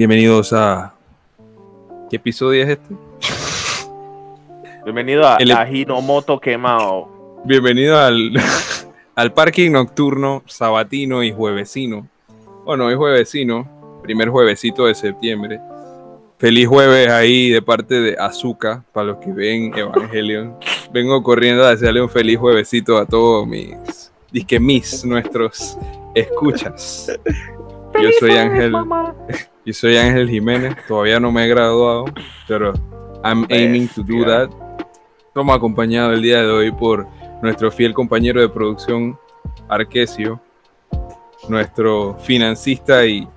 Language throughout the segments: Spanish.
Bienvenidos a. ¿Qué episodio es este? Bienvenido a, El- a Hinomoto quemado. Bienvenido al, al parking nocturno, sabatino y juevesino. Bueno, hoy juevesino, primer juevesito de septiembre. Feliz jueves ahí de parte de Azuka, para los que ven Evangelion. Vengo corriendo a desearle un feliz juevesito a todos mis, disque mis, nuestros escuchas. Yo soy Ángel, yo soy Ángel Jiménez, todavía no me he graduado, pero I'm aiming to do that. Estamos acompañados el día de hoy por nuestro fiel compañero de producción, Arquesio, nuestro financista y.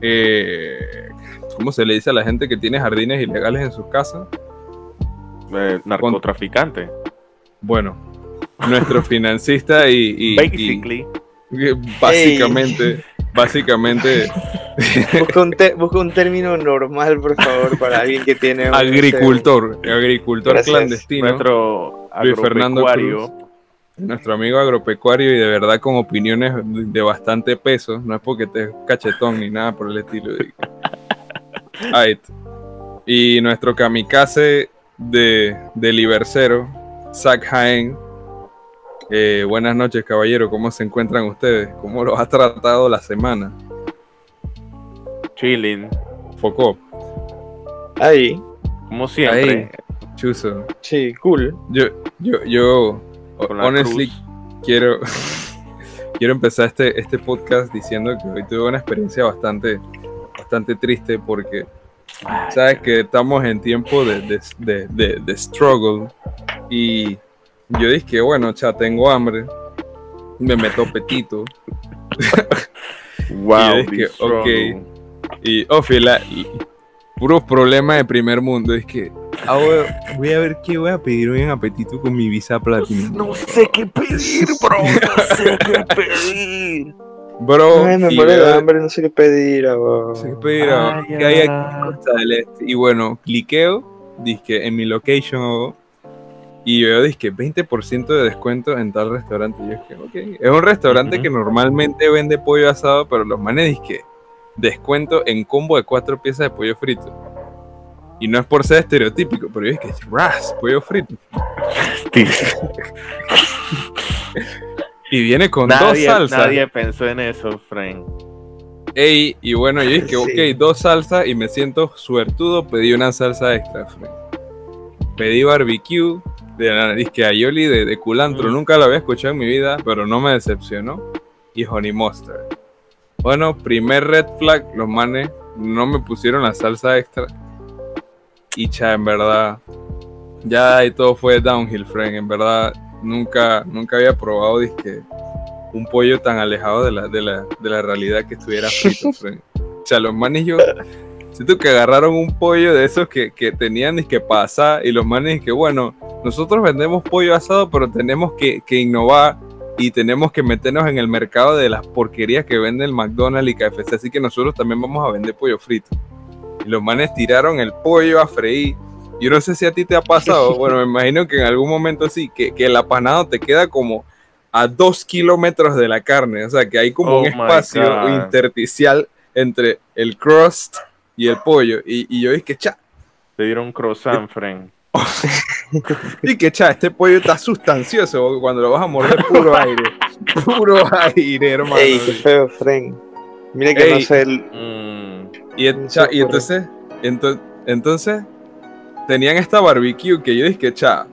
eh, ¿Cómo se le dice a la gente que tiene jardines ilegales en sus casas? Eh, narcotraficante. Bueno, nuestro financista y. Basically. y básicamente, básicamente, Busca un, te- busca un término normal, por favor, para alguien que tiene un- agricultor, agricultor Gracias. clandestino. Nuestro Luis Fernando agropecuario. nuestro amigo agropecuario y de verdad con opiniones de bastante peso, no es porque te cachetón ni nada por el estilo. Ahí. Y nuestro kamikaze de, de Libercero, Zach Jaén. Eh, buenas noches, caballero. ¿Cómo se encuentran ustedes? ¿Cómo los ha tratado la semana? Chilling. Focó, Ahí, Como siempre. Chuzo. sí, cool. Yo, yo, yo, honestly, cruz. quiero, quiero empezar este, este podcast diciendo que hoy tuve una experiencia bastante, bastante triste porque Ay, sabes que estamos en tiempo de, de, de, de- de struggle y yo dije que bueno, cha, tengo hambre, me meto apetito Wow. y struggle. ok. y Ofi, la, puros problemas de primer mundo, es que ahora voy a ver qué voy a pedir hoy en apetito con mi visa platinum. No sé qué pedir, bro. No sé qué pedir. Bro, Ay, me y muero de veo- hambre, no sé qué pedir. ah, Sí, pero, Ay, ¿qué hay aquí en ay. Costa del Este? Y bueno, cliqueo, dizque en mi location hago, y veo dizque 20% de descuento en tal restaurante. Y yo es que, ok. Es un restaurante que normalmente vende pollo asado, pero los manes dizque descuento en combo de cuatro piezas de pollo frito. Y no es por ser estereotípico, pero yo es que, ras, pollo frito. Y viene con nadie, dos salsas. nadie pensó en eso, friend. Ey, y bueno, yo dije, Sí. ok, dos salsas y me siento suertudo, pedí una salsa extra, friend. Pedí barbecue de la nariz que aioli de, de culantro, Mm. nunca lo había escuchado en mi vida, pero no me decepcionó. Y honey mustard. Bueno, primer red flag, los manes no me pusieron la salsa extra. Y cha, en verdad, ya ahí todo fue downhill, friend. En verdad, nunca, nunca había probado, disque, un pollo tan alejado de la, de la, de la realidad que estuviera frito, friend. O sea, los manes yo siento que agarraron un pollo de esos que, que tenían que pasar y los manes que bueno, nosotros vendemos pollo asado, pero tenemos que, que innovar y tenemos que meternos en el mercado de las porquerías que vende el McDonald's y KFC, así que nosotros también vamos a vender pollo frito. Y los manes tiraron el pollo a freír. Yo no sé si a ti te ha pasado, bueno, me imagino que en algún momento sí, que, que el apanado te queda como a dos kilómetros de la carne, o sea que hay como Oh un espacio God. intersticial entre el crust y el pollo. Y, y yo dije, cha, Te dieron croissant, friend. y que cha, este pollo está sustancioso porque cuando lo vas a morder puro aire. Puro aire, hermano. Ey, qué feo, friend. Mire que Ey. no sé el. Mm, Y, cha, y entonces, ento- entonces, tenían esta barbecue que yo dije, cha,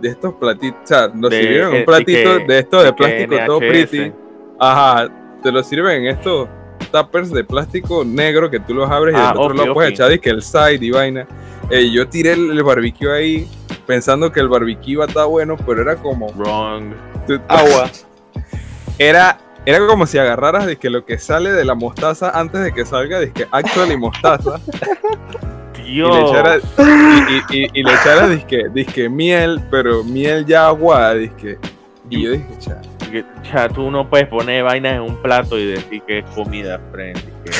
de estos platitos, cha, nos De- sirvieron eh, un platito de que- de plástico todo pretty. Ajá, te lo sirven en estos tuppers de plástico negro que tú los abres y Ah, del otro ofi, lado puedes echar y que el side y vaina. Eh, yo tiré el, el barbecue ahí pensando que el barbecue iba a estar bueno, pero era como Wrong. tú- Agua. era era como si agarraras de que lo que sale de la mostaza antes de que salga de que actually mostaza y le Dios. echaras y, y- y- y le echaras disque, disque miel, pero miel ya aguada, disque. Y yo dije, cha, Que, Ya, tú no puedes poner vainas en un plato y decir que es comida, friend. que-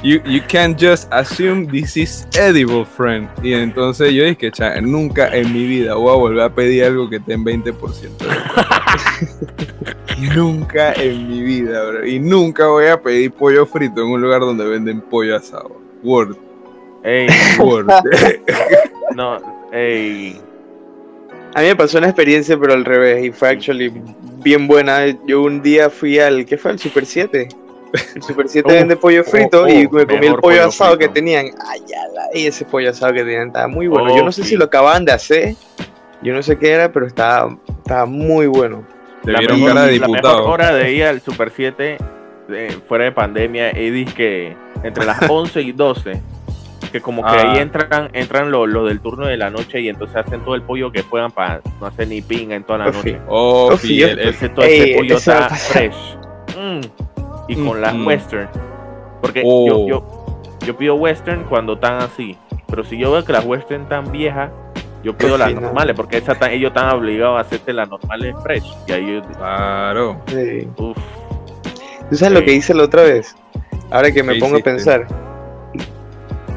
You, you can't just assume this is edible, friend. Y entonces yo dije, cha, nunca en mi vida voy a volver a pedir algo que esté en 20%. nunca en mi vida, bro. Y nunca voy a pedir pollo frito en un lugar donde venden pollo asado. Word, Ey, word. no, ey. A mí me pasó una experiencia, pero al revés, y fue actually bien buena. Yo un día fui al, ¿qué fue? Al Super 7. El Super 7 Uh, vende pollo frito oh, y oh, me comí el pollo, pollo asado frito. que tenían. Ay, ala, y ese pollo asado que tenían estaba muy bueno. Oh, Yo no sé sí. si lo acababan de hacer, yo no sé qué era, pero estaba, estaba muy bueno. Te la vieron mejor, cara de la mejor diputado. hora de ir al Super 7 de- fuera de pandemia es que entre las 11 y 12 que como que Ah. ahí entran entran los los del turno de la noche y entonces hacen todo el pollo que puedan para no hacer ni pinga en toda la Oh, sí. noche Oh, Oh, entonces todo ese pollo está fresh Mm. y con las Mm, western porque Oh. yo, yo yo pido western cuando están así pero si yo veo que las western están viejas yo pido Pues las normales porque esas tan- ellos están obligados a hacerte las normales fresh y ahí yo, Claro. Sí. uf, ¿Tú sabes lo que hice la otra vez? Ahora que me ¿Qué pongo a pensar.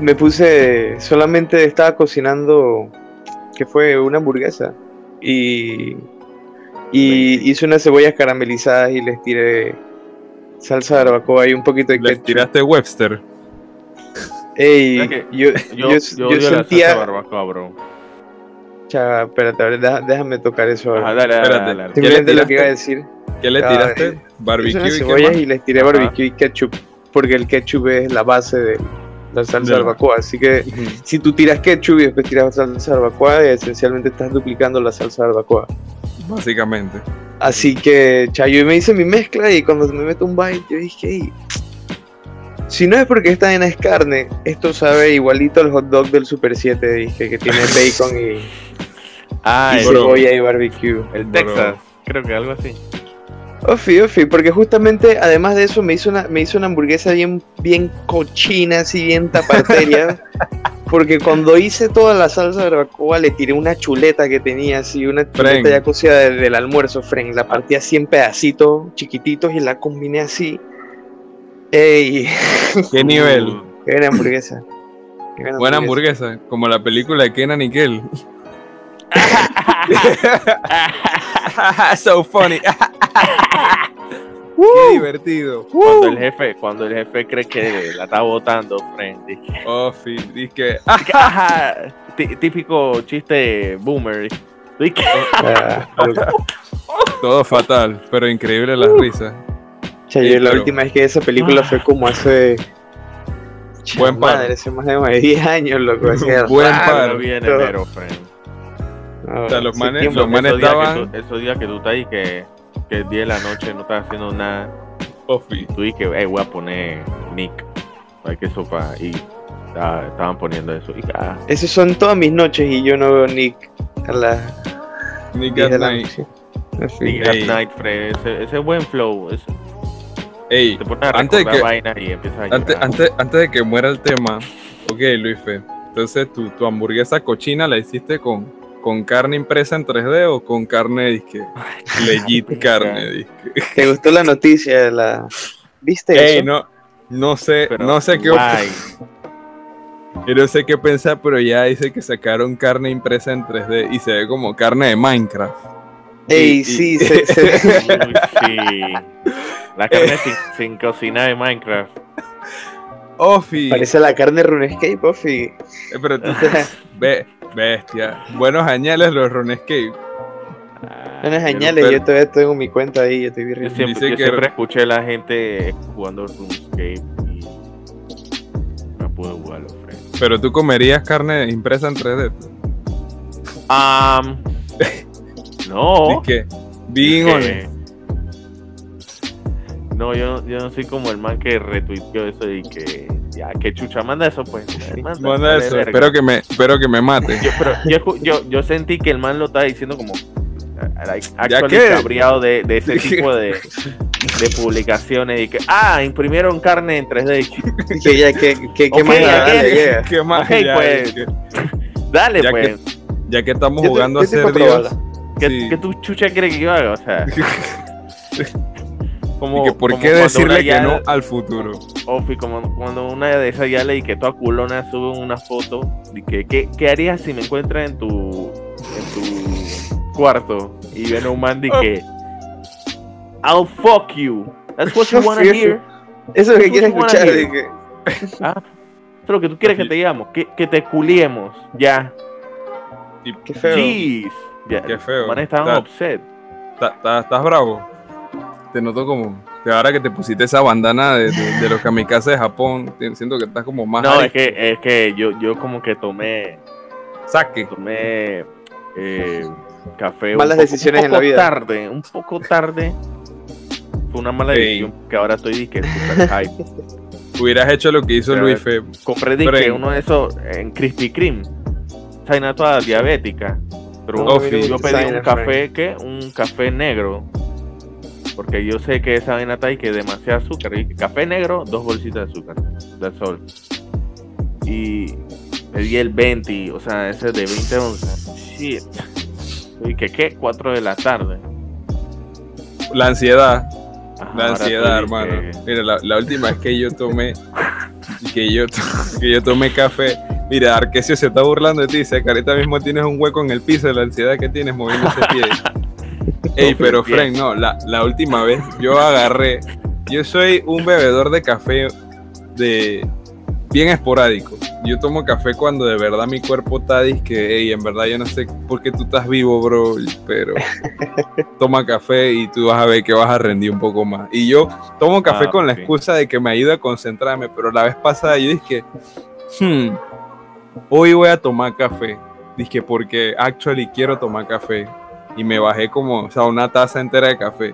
Me puse, solamente estaba cocinando, que fue una hamburguesa. Y, y hice unas cebollas caramelizadas y les tiré salsa de barbacoa y un poquito de Les ketchup. tiraste Webster. Ey, yo, yo, yo, yo yo odio la salsa sentía... barbacoa bro Chava, espérate, a ver, deja- déjame tocar eso ahora. Ajá, dale, dale, Espérate. dale, dale. Simplemente lo que iba a decir. ¿Qué le Ah, tiraste? Hice Barbecue unas y qué cebollas y les tiré Ajá. barbecue y ketchup. Porque el ketchup es la base de la salsa la- barbacoa. Así que si tú tiras ketchup y después tiras salsa de barbacoa, esencialmente estás duplicando la salsa de barbacoa. Básicamente. Así que, cha, yo me hice mi mezcla y cuando me meto un bite, yo dije, "Ey, si no es porque esta vaina es carne, esto sabe igualito al hot dog del Super 7, dije, que tiene bacon y, Ah, y cebolla y barbecue. el Bro. Texas, creo que algo así. Ofi, ofi, porque justamente además de eso me hizo una, me hizo una hamburguesa bien, bien cochina, así bien taparteria. porque cuando hice toda la salsa de barbacoa le tiré una chuleta que tenía así, una chuleta Fren. ya cocida de- del almuerzo, Fren. La partí así en pedacitos chiquititos y la combiné así. ¡Ey! ¿Qué nivel? ¡Qué buena hamburguesa! Qué Buena hamburguesa, como la película de Kenan y Kel. so funny. Qué divertido. cuando el jefe, cuando el jefe cree que la está botando, friend. Dice, Oh, sí, dice que típico chiste boomer. Ah, loco. todo fatal, pero increíble las risas. Cha, Sí, yo la pero- última vez que esa película fue como hace. Buen par. madre, hace más de 10 años, loco. Buen par. todo. enero, friend. O sea, los manes- los manes esos, días que estaban- tú, esos días que tú estás ahí que, que el día de la noche no estás haciendo nada. Ofi. Tú dices, hey, voy a poner Nick. Hay que sopa. Y ah, estaban poniendo eso. Y, ah, Esas son todas mis noches y yo no veo Nick a las Nick 10 at la night. Nick at Night, Fred. Ese, ese buen flow. ese- Ey, te pones a antes de que- vainas y empiezas a antes, antes, antes de que muera el tema, ok, Luis Fe. Entonces, tu, tu hamburguesa cochina la hiciste con, con carne impresa en 3D o con carne disque. Legit verga. carne disque. ¿Te gustó la noticia de la. ¿Viste Ey, eso? no, no sé, Pero, no sé qué. Yo no sé qué pensar, pero ya dice que sacaron carne impresa en 3D y se ve como carne de Minecraft. Ey, y- sí, y- se, se- Uy, sí. La carne sin, sin cocinar de Minecraft. Ofi, parece la carne RuneScape, Ofi. eh, pero tú ve, bestia. Buenos añales los Runescape. Ah, Buenas yo señales, pero- yo todavía tengo mi cuenta ahí, yo estoy Yo bien. siempre, Dice yo que- siempre escuché a la gente jugando RuneScape y no pude jugarlo. Pero tú comerías carne impresa en 3D. Am, no. Que, being que-. No, yo, yo no soy como el man que retuiteó eso y que ya, que chucha, manda eso pues. Manda, Manda vale eso, verga. espero que me, espero que me mate. yo, pero yo, yo, yo sentí que el man lo estaba diciendo como like, actually qué? cabreado de, de ese tipo de, de publicaciones y que ah imprimieron carne en 3D y que, ya, que, que, más ya nada que- le llega. ¿Qué más? Ok, ya, pues. que- dale Ya pues ya que estamos te- jugando yo a te ser Dios. ¿qué, sí. qué tu chucha quiere que yo haga? o sea como, Y que por como qué decirle que no al futuro. Ofi, como cuando una de esas ya leí que toda culona sube una foto y que ¿qué, qué harías si me encuentras en tu en tu cuarto y ven a un man de Oh. que I'll fuck you. That's what you wanna hear. Eso es lo que Eso quiero es buena escuchar. que- Ah, eso es lo que tú quieres que te digamos, que, que te culiemos, ya. Qué feo. Jeez. Ya. Qué feo. Man, estaban Está- upset. ¿Estás bravo? Te noto como. que ahora que te pusiste esa bandana de, de, de los kamikazes de Japón, te- siento que estás como más. No, arisco. es que, es que yo, yo como que tomé, Saque. tomé eh, café Malas un poco- decisiones en la poco vida. tarde, un poco tarde. Fue una mala decisión que ahora estoy disque super hype. Hubieras hecho lo que hizo Luis. Fe. Compré disque uno de esos en Krispy Kreme. Vaina toda diabética. Pero No, yo pedí un café, ¿qué? Un café negro. Porque yo sé que esa vaina está ahí que demasiado azúcar. Y café negro, dos bolsitas de azúcar. That's all. Y pedí el 20, o sea, ese de 20 onzas. Shit. Y que qué, 4 de la tarde. La ansiedad. Ajá, La ansiedad, hermano. Mira, la, la última vez que yo tomé. Que yo, que yo tomé café. Mira, Arquesio se está burlando de ti. Dice que ahorita mismo tienes un hueco en el piso de la ansiedad que tienes moviendo ese pie. Ey, pero. Frank, no, la, la última vez yo agarré. Yo soy un bebedor de café de bien esporádico. Yo tomo café cuando de verdad mi cuerpo está disque, ey, en verdad yo no sé por qué tú estás vivo, bro, pero toma café y tú vas a ver que vas a rendir un poco más. Y yo tomo café Ah, con la excusa de que me ayuda a concentrarme, pero la vez pasada yo dije, hmm, hoy voy a tomar café. Dije, porque actually quiero tomar café. Y me bajé como, o sea, una taza entera de café.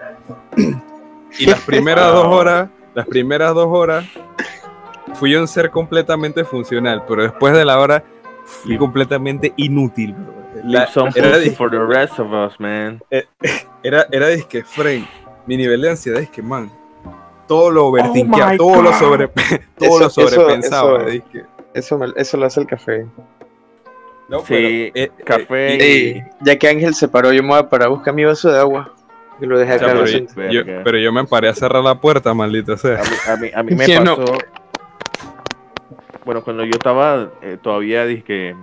y las primeras dos horas, las primeras dos horas, fui un ser completamente funcional, pero después de la hora fui Sí. completamente inútil. La- some era, pussy dis- for the rest of us, man. era, era disque, Frank, mi nivel de ansiedad es que, man, todo lo overthinkeaba, Oh todo lo sobre, todo Eso- lo eso- sobrepensaba. eso- disque. Eso, me- eso lo hace el café. No, Sí, pero, eh, eh, café. y- Ey, ya que Ángel se paró, yo me voy a parar a buscar mi vaso de agua. Y lo dejé acá. pero, yo, siento. yo- Verga. pero yo me paré a cerrar la puerta, maldito sea. A mí, a mí, a mí me no. pasó. Bueno, cuando yo estaba eh, todavía dizque,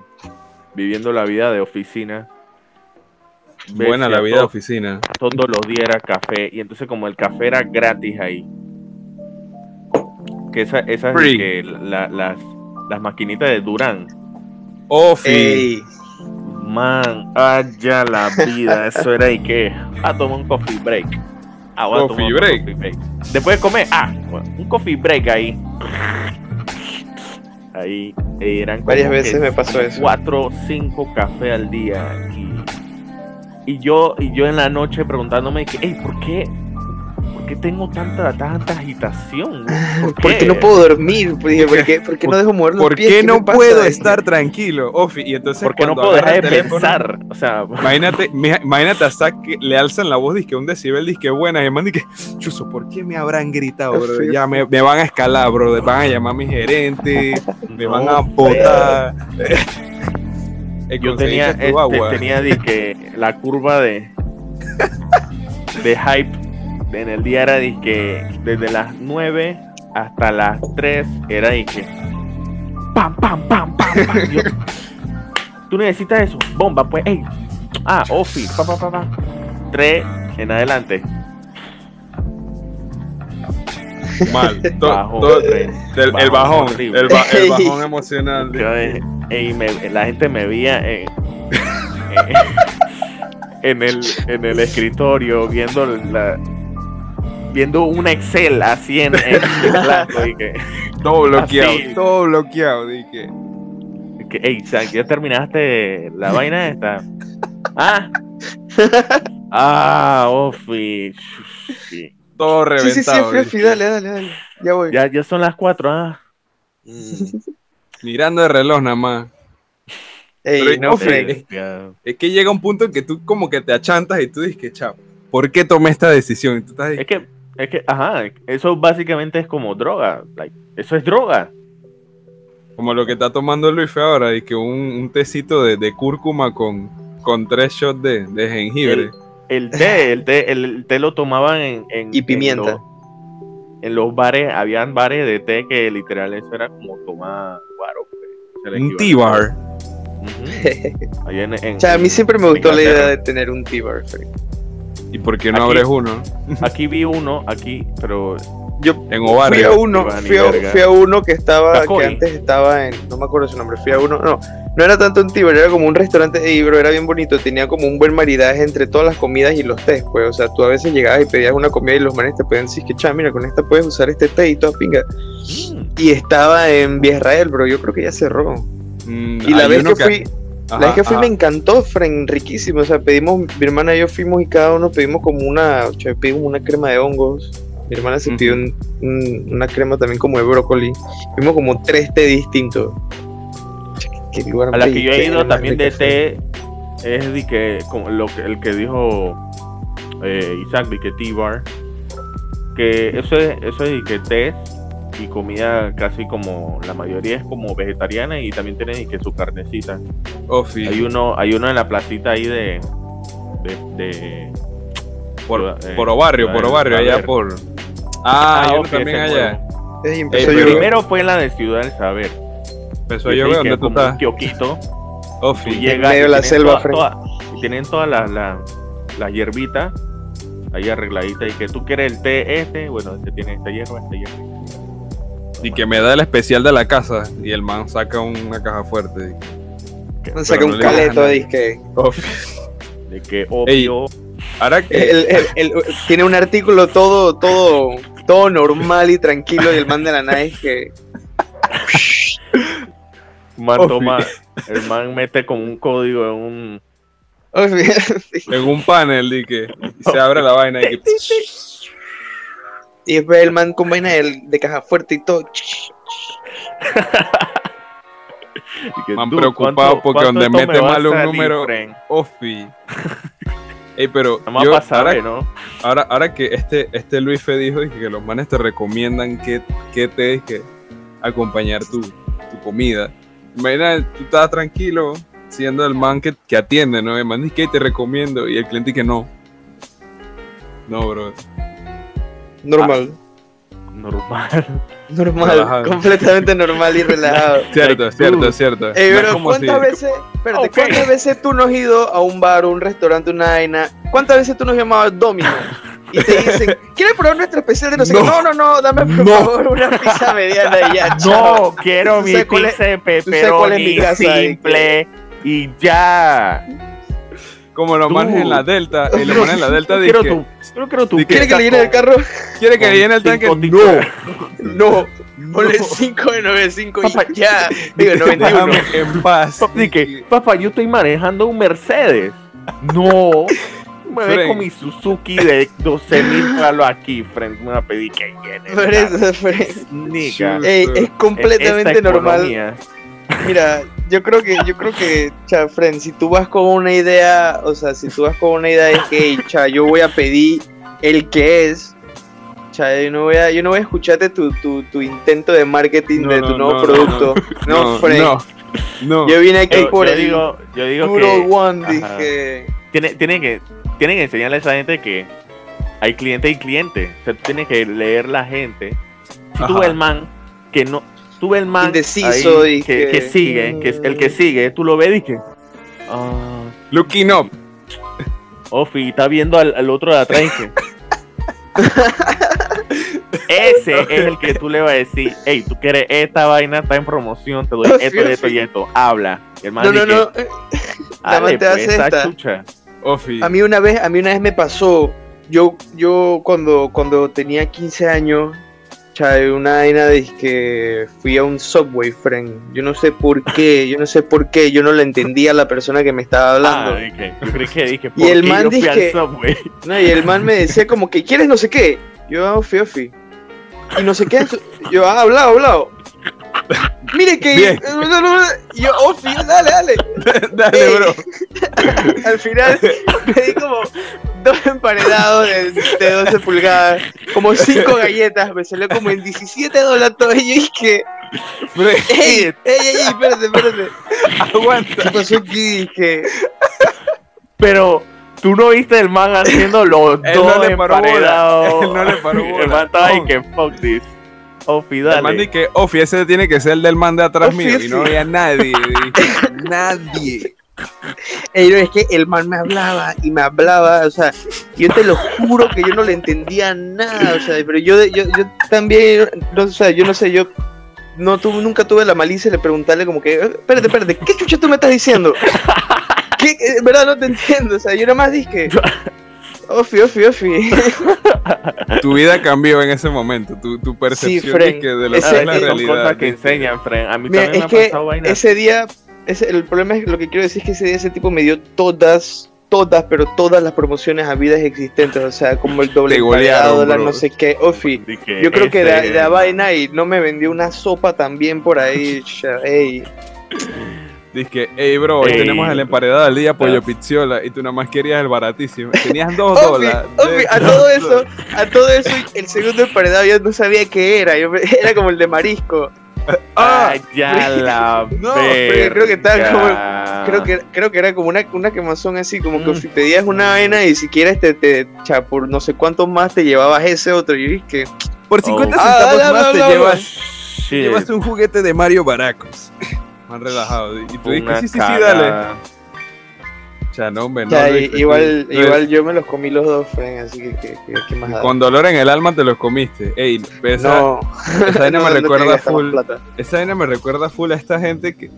viviendo la vida de oficina. Buena la vida de oficina. Todos los días era café. Y entonces, como el café era gratis ahí. Que esa, esas la- las maquinitas de Durán. Ofi. Ey, Man, allá la vida. Eso era y que. Ah, toma un coffee break. Ah, voy a Coffee tomar un break. coffee break. Después de comer, ah, bueno, un coffee break ahí. Ahí eran como Varias veces me pasó eso. Cuatro o cinco cafés al día. Y, y yo, y yo en la noche preguntándome que, hey, ¿por qué? ¿Por qué tengo tanta, tanta agitación? ¿Por ¿Por qué no puedo dormir? ¿por qué, por qué no dejo mover los ¿Por pies? qué no puedo estar tranquilo? Ofi, y entonces ¿Por qué no puedo dejar de teléfono, pensar? O sea, Imagínate, imagínate a Zack que le alzan la voz, que un decibel, que buena, y el man dice, Chuso, ¿por qué me habrán gritado, bro? Ya me, me van a escalar, bro, van a llamar a mi gerente, me van a botar. Yo tenía, este, agua. tenía dizque, la curva de de hype en el día era que desde las 9 hasta las 3 era que pam pam pam pam pam. Yo, tú necesitas eso. Bomba pues ey. Ah office pa pa pa pa. 3 en adelante. Mal. Bajón, el Bajón bajón, horrible. el, ba- el bajón emocional. Yo, eh, ey, me- la gente me veía en, en el, en el escritorio viendo la viendo un Excel así en, en blanco Todo bloqueado, Así. todo bloqueado. Dije, que ey, Zack, ya terminaste la vaina esta. Ah, ah, Ofi. Sí. todo Sí, sí, sí, reventado. Fefi, dije. dale, dale, dale. Ya voy. Ya, ya son las 4, ah. Mirando el reloj nada más. Ey, Pero, no, Ofi, Frank. es- Es que llega un punto en que tú como que te achantas y tú dices que, chao, ¿por qué tomé esta decisión? Y tú estás Es que, es que, ajá, eso básicamente es como droga. Like, eso es droga. Como lo que está tomando Luis ahora, y que un, un tecito de, de cúrcuma con, con tres shots de, de jengibre. El té, el té, el, el té lo tomaban en, en- Y en pimienta. los, en los bares, habían bares de té que literal eso era como tomar guaro. pues, un tea bar. Allá en- en- O sea, a mí siempre me gustó la idea de tener un T-bar, Frank. ¿Y por qué no Aquí- abres uno? Aquí vi uno, aquí, pero Yo En fui a ovario. uno, fui a, verga. fui a uno que estaba, Tacoy. que antes estaba en, no me acuerdo su nombre, fui a uno, no, no era tanto un Tiber, era como un restaurante de Ibro, era bien bonito, tenía como un buen maridaje entre todas las comidas y los tés, pues, o sea, tú a veces llegabas y pedías una comida y los manes te pueden decir que, cha, mira, con esta puedes usar este té y toda pinga. mm, Y estaba en Vía Israel, bro, yo creo que ya cerró. Mm, Y la vez uno que fui, Ajá, la vez que fui ajá. me encantó, Fren, riquísimo. O sea, pedimos, mi hermana y yo fuimos y cada uno pedimos como una, o sea, pedimos una crema de hongos. Mi hermana se pidió un- un- una crema también como de brócoli. Vimos como tres té distintos. Che, qué lugar a la que yo he ido también de té es de que como lo que el que dijo eh, Isaac de que T-Bar que eso es eso es de que té y comida casi como la mayoría es como vegetariana y también tiene de que su carnecita Ofi, hay uno hay uno en la placita ahí de de, de- por, eh, por Obarrio, por Obarrio, allá por... Ah, uno ok, también allá. empezó llover. primero fue en la de Ciudad del Saber Empezó de que donde tú un estás. Tú Ofi. llegas medio y de la tienen selva, toda- y tienen todas las las las hierbitas ahí arregladitas y que tú quieres el té este, bueno, este tiene esta hierba, esta hierba. Y que me da el especial de la casa. Y el man saca una caja fuerte. Nos saca un no a caleto disque. De que obvio, Ahora que... El- el- el- tiene un artículo todo, todo, todo normal y tranquilo. Y el man de la nada es que. man toma, el man mete como un código en un En un panel y que se abre la vaina y que... Y después el man con vaina de, de caja fuerte y todo. y que, Man "Dude, preocupado ¿cuánto- porque donde me mete mal un salir, número- friend?" Ofi. Ey, pero yo, para saber, ahora, ¿no? ahora, ahora que este, este Luis Fe dijo dije, que los manes te recomiendan que, que te que acompañar tu, tu comida. Imagina, tú estás tranquilo siendo el man que, que atiende, ¿no? El man dice que te recomiendo y el cliente que no. No, bro. Normal. Normal. Normal. Relajado. Completamente normal y relajado. Cierto, Like, cierto, cierto. Ey, No es pero ¿cuántas veces, espérate. ¿cuántas veces tú no has ido a un bar un restaurante, una vaina? ¿Cuántas veces tú nos llamabas Domino? Y te dicen, ¿quieres probar nuestro especial de no sé qué? No, no, no, dame por No. favor una pizza mediana y ya, chao. No, quiero mi pizza de pepperoni ahí, simple y ya. Como los manes en la Delta, y los manes en la Delta quiero que yo quiero tu Di que- ¿Quieres que pizza le llene el carro? quiere que le llene el tanque. No. No. Ponle 5 de 95 Papá, y ya. Digo, 91. déjame en paz. Di que, papá, yo estoy manejando un Mercedes. No. Me Fren. con mi Suzuki de 12 mil palos aquí, frente me va a pedir que llene. es Esta completamente normal. Mira, yo creo que, yo creo que, cha, friend, si tú vas con una idea, o sea, si tú vas con una idea de que, "Ey, cha, yo voy a pedir el que es, cha, yo no voy a, yo no voy a escucharte tu, tu, tu intento de marketing No, de no, tu nuevo no, producto. No, no, friend. no, no. Yo vine aquí Yo, por yo el digo, yo digo que one, ajá. dije. tiene, tienen que tienen que enseñarle a esa gente que hay cliente y cliente. O sea, tú tienes que leer la gente. Si tú ves el man que no, tú ves el man Indeciso ahí y que, que- que sigue, que es el que sigue, tú lo ves y que ah, Looking up. Ofi está viendo al, al otro de atrás y que ese es el que tú le vas a decir, hey, tú quieres esta vaina, está en promoción, te doy esto y esto Ofi. y esto, habla. Y el man No, no, dice, no. "Dale, Nada más te pues, esta. chucha. Ofi. A mí una vez, a mí una vez me pasó, yo, yo cuando, cuando tenía 15 años, cha, una vaina de que fui a un Subway, friend. Yo no sé por qué, yo no sé por qué, yo no le entendía a la persona que me estaba hablando. Ah, dije, yo creí que dije, Y ¿por el qué man yo fui dije- al Subway? No, y el man me decía como que, ¿quieres no sé qué? Yo, ah, ofi, ofi. Y no sé qué, yo, ah, hablado, hablado. Mire que... Y yo, ofi, dale, dale. Dale, Ey, bro. Al final pedí como dos emparedados de, de 12 pulgadas, como cinco galletas, me salió como en 17 dólares todo. Y yo dije, ¡ey! ¡ey, ey! Espérate, espérate. ¿Qué aguanta. pasó aquí? Dije, Pero tú no viste el man haciendo los Él dos no le paró bola. emparedados. Él no le paró El bola. man estaba ahí que fuck this. Ofi, El man dale. dice que Ofi, ese tiene que ser el del man de atrás Ofi, mío. Y no había nadie. dije, nadie. Ey, no, es que el man me hablaba y me hablaba, o sea, yo te lo juro que yo no le entendía nada, o sea, pero yo, yo, yo también, no, o sea, yo no sé, yo no tuve, nunca tuve la malicia de preguntarle como que, "Eh, espérate, espérate, ¿qué chucha tú me estás diciendo? ¿Qué? En verdad no te entiendo, o sea, yo nada más dije, ofi, ofi, ofi. Tu vida cambió en ese momento, tu, tu percepción Fren, que de lo ese- que es la esas son realidad. cosas que enseñan, Fren. A mí Mira, también me ha que pasado vainas. ese día, ese, el problema es lo que quiero decir es que ese día ese tipo me dio todas, todas, pero todas las promociones habidas existentes, o sea, como el doble bro. no sé qué, ofi. Yo creo que de, de la vaina y no me vendió una sopa también por ahí, ey. Dice que, hey bro, hoy tenemos el emparedado del día, pollo Ah. pizziola, y tú nada más querías el baratísimo. Tenías dos dólares. a todo eso, a todo eso, el segundo emparedado yo no sabía qué era, yo, era como el de marisco. Ah, ya la No, pero creo que estaba verga. Creo que, creo que era como una, una quemazón así, como que Mm. si pedías una vaina y si quieres te, te cha, por no sé cuántos más te llevabas ese otro. Y dije, Por Oh. 50 Ah, centavos dale, más te llevas, Shit, llevas un juguete de Mario Baracos. Más relajado. Y tú dices, sí, sí, sí, dale. No, hombre, no. Luis, tú- igual, igual yo me los comí los dos, Fren, así que, que, que- ¿qué más da? Con dolor en el alma te los comiste. Ey, esa, No, esa vaina no, me recuerda full. Esa vaina me recuerda full a esta gente que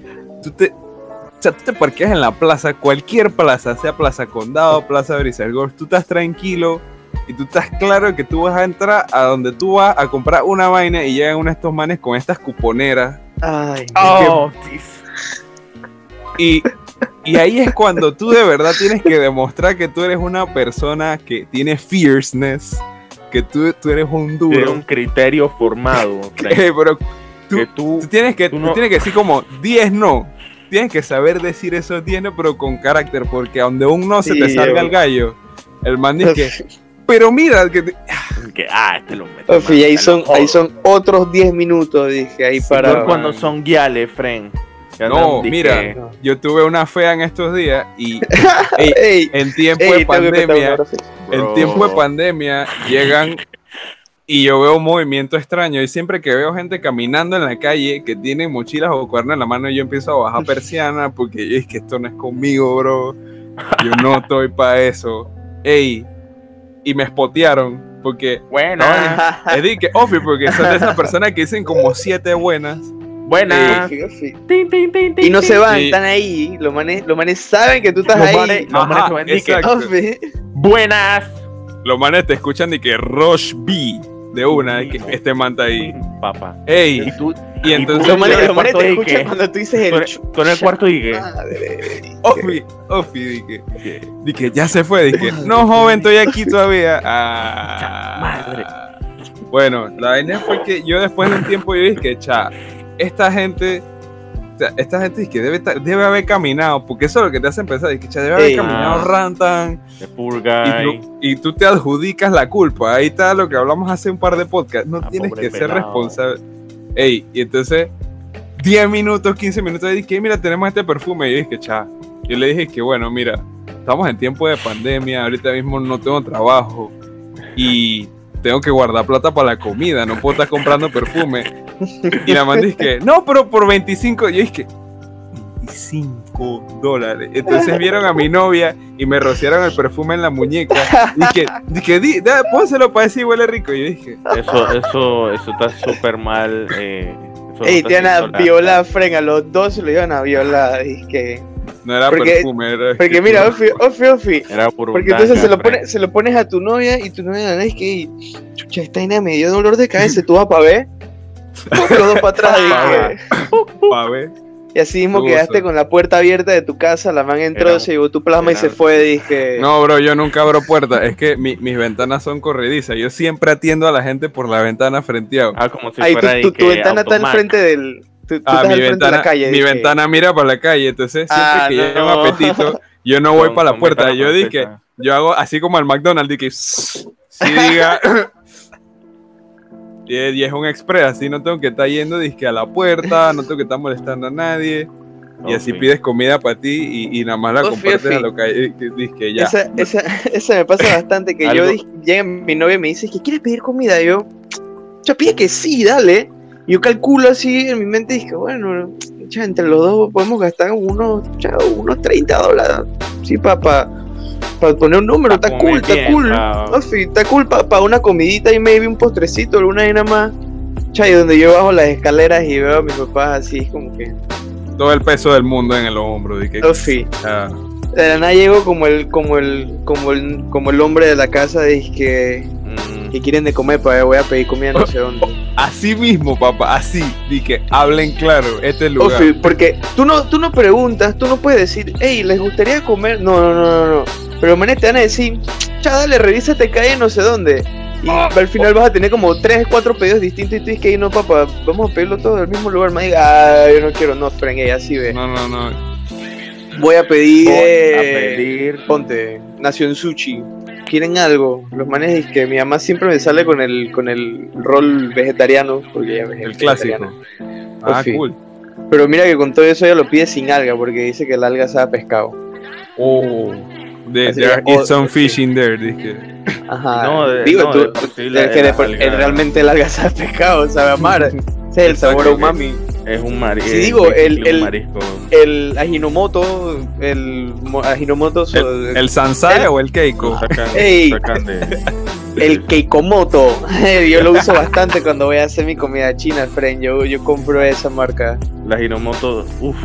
tú te. O sea, tú te parqueas en la plaza, cualquier plaza, sea Plaza Condado, Plaza Brisalgor, tú estás tranquilo y tú estás claro que tú vas a entrar a donde tú vas a comprar una vaina y llegan uno de estos manes con estas cuponeras Ay, Oh, y, y ahí es cuando tú de verdad tienes que demostrar que tú eres una persona que tiene fierceness, que tú, tú eres un tiene duro. un criterio formado. Eh, pero tú- que tú, Tú tienes que, Tú tú no- tienes que decir como 10 no. Tienes que saber decir esos 10 no, pero con carácter, porque donde un no se te salga yo- el gallo, el man dice que, pero mira, que te- que, ah, este lo meto. Ofi, ahí son, ahí son otros 10 minutos, dije, ahí Sí, para... Cuando son guiales, Fren. No, mira. yo tuve una fea en estos días y ey, Ey, en tiempo ey, de pandemia, en tiempo de pandemia llegan y yo veo un movimiento extraño y siempre que veo gente caminando en la calle que tienen mochilas o cuernos en la mano yo empiezo a bajar persiana porque es que esto no es conmigo, bro. Yo no estoy para eso. Ey, y me spotearon porque Buenas, es de que Ofi porque son de esas personas que dicen como siete buenas. buenas. Tin, Y no se van, están ahí. Los manes, los manes saben que tú estás Los ahí. manes- los manes Ajá, exacto. Ofi. Buenas. Los manes te escuchan de que Rush B de una, de que este man está ahí. Papá. Ey, Y tú, y entonces Los manes, en el los manes cuarto te cuando tú dices el en el cuarto. Madre. Ofi, Ofi, dije, dije, ya se fue, dije, no joven, estoy aquí todavía. Ah, Madre. Bueno, la vaina fue que yo después de un tiempo yo dije, cha, esta gente, o sea, esta gente dice que debe, debe haber caminado, porque eso es lo que te hace pensar, es que debe haber Ey. caminado Ah. rantan, De y purga. tú, y tú te adjudicas la culpa. Ahí está lo que hablamos hace un par de podcasts. No Ah, tienes que ser pelado. responsable. Ey, y entonces, 10 minutos, 15 minutos, y dije, mira, tenemos este perfume. Y yo dije, cha. Yo le dije que, bueno, mira, estamos en tiempo de pandemia, ahorita mismo no tengo trabajo y tengo que guardar plata para la comida, no puedo estar comprando perfume. Y la man dice que, no, pero por 25, yo dije, 25 dólares. Entonces vieron a mi novia y me rociaron el perfume en la muñeca. Dije, dije, di, da, pónselo para decir huele rico. Y yo dije, Eso, eso, eso está súper mal. Eh, Ey, te van a violar, Fren, a los dos se lo iban a violar. Dije, no era Porque- perfume, era. porque mira, Ofi, Ofi, Ofi. Era por Porque entonces se lo, pone, se lo pones a tu novia y tu novia es que, chucha, esta vaina me dio dolor de cabeza, tú vas para ver. Los dos para atrás, dije. Pa' ver. Y así mismo quedaste con la puerta abierta de tu casa, la man entró, Era- se llevó tu plasma y era- se fue, dije. No, bro, yo nunca abro puertas. Es que mi- mis ventanas son corredizas. Yo siempre atiendo a la gente por la ventana frenteado. Ah, como si Ahí tu, fuera tu, tu que ventana está al automac. frente del. tú- tú Ah, mi ventana, de la calle. mi ventana mira para la calle. Entonces, siempre Ah, que llega un no. apetito, yo no voy para la puerta. Yo dije, yo hago así como al McDonald's, dije, si diga. y, es- y es un express, así no tengo que estar yendo dizque, a la puerta, no tengo que estar molestando a nadie. Y así pides comida para ti y, y nada más la Ofi, compartes a lo que dizque ya. Esa, esa, esa me pasa bastante. Que yo llega mi novia y me dice que quieres pedir comida. Y yo, ya pide que sí, dale. Y yo calculo así en mi mente y dije, bueno, entre los dos podemos gastar unos, cha, unos 30 dólares. Sí, para poner un número, Pa está cool, está cool. pa- está cool para una comidita y maybe un postrecito, alguna y nada más. Cha, y donde yo bajo las escaleras y veo a mis papás así, como que. Todo el peso del mundo en el hombro. Y que, No, sí. Ah, De la nada llego como el, como el, como el, como el hombre de la casa de que, Mm, que quieren de comer para voy a pedir comida no sé dónde. así mismo, papá, así. Di que hablen claro, este es el Oh, lugar. sí, porque tú no, tú no preguntas, tú no puedes decir, hey, ¿les gustaría comer? No, no, no, no, no. Pero manes te van a decir, cha, dale, revísate hay en no sé dónde. Y Ah. al final vas a tener como tres, cuatro pedidos distintos y tú dices que no, papá, vamos a pedirlo todo del mismo lugar. Me diga, ah, yo no quiero, no, Frank, ey, así ve. No, no, no. Voy a pedir, voy a pedir. ponte, Nación Sushi. ¿Quieren algo? Los manes que mi mamá siempre me sale con el, con el rol vegetariano, porque ella es El clásico. vegetariana. Ah, sí. cool. Pero mira que con todo eso ella lo pide sin alga, porque dice que el alga sabe a pescado. Oh. The- there que- is some sí. fish in there. Dije. Ajá. No, de- Digo, no, tú, de la- que de la realmente el alga sabe pescado, sabe a mar. Es el sabor a umami. Es un marisco. Sí, digo, el- el- marisco. El Ajinomoto, el mo- Ajinomoto, ¿El, el Sansaya el- o el Keiko? Sacan, Ey. sacan de, el Keikomoto. Yo lo uso bastante cuando voy a hacer mi comida china, friend. Yo, yo compro esa marca. La Hinomoto, uff,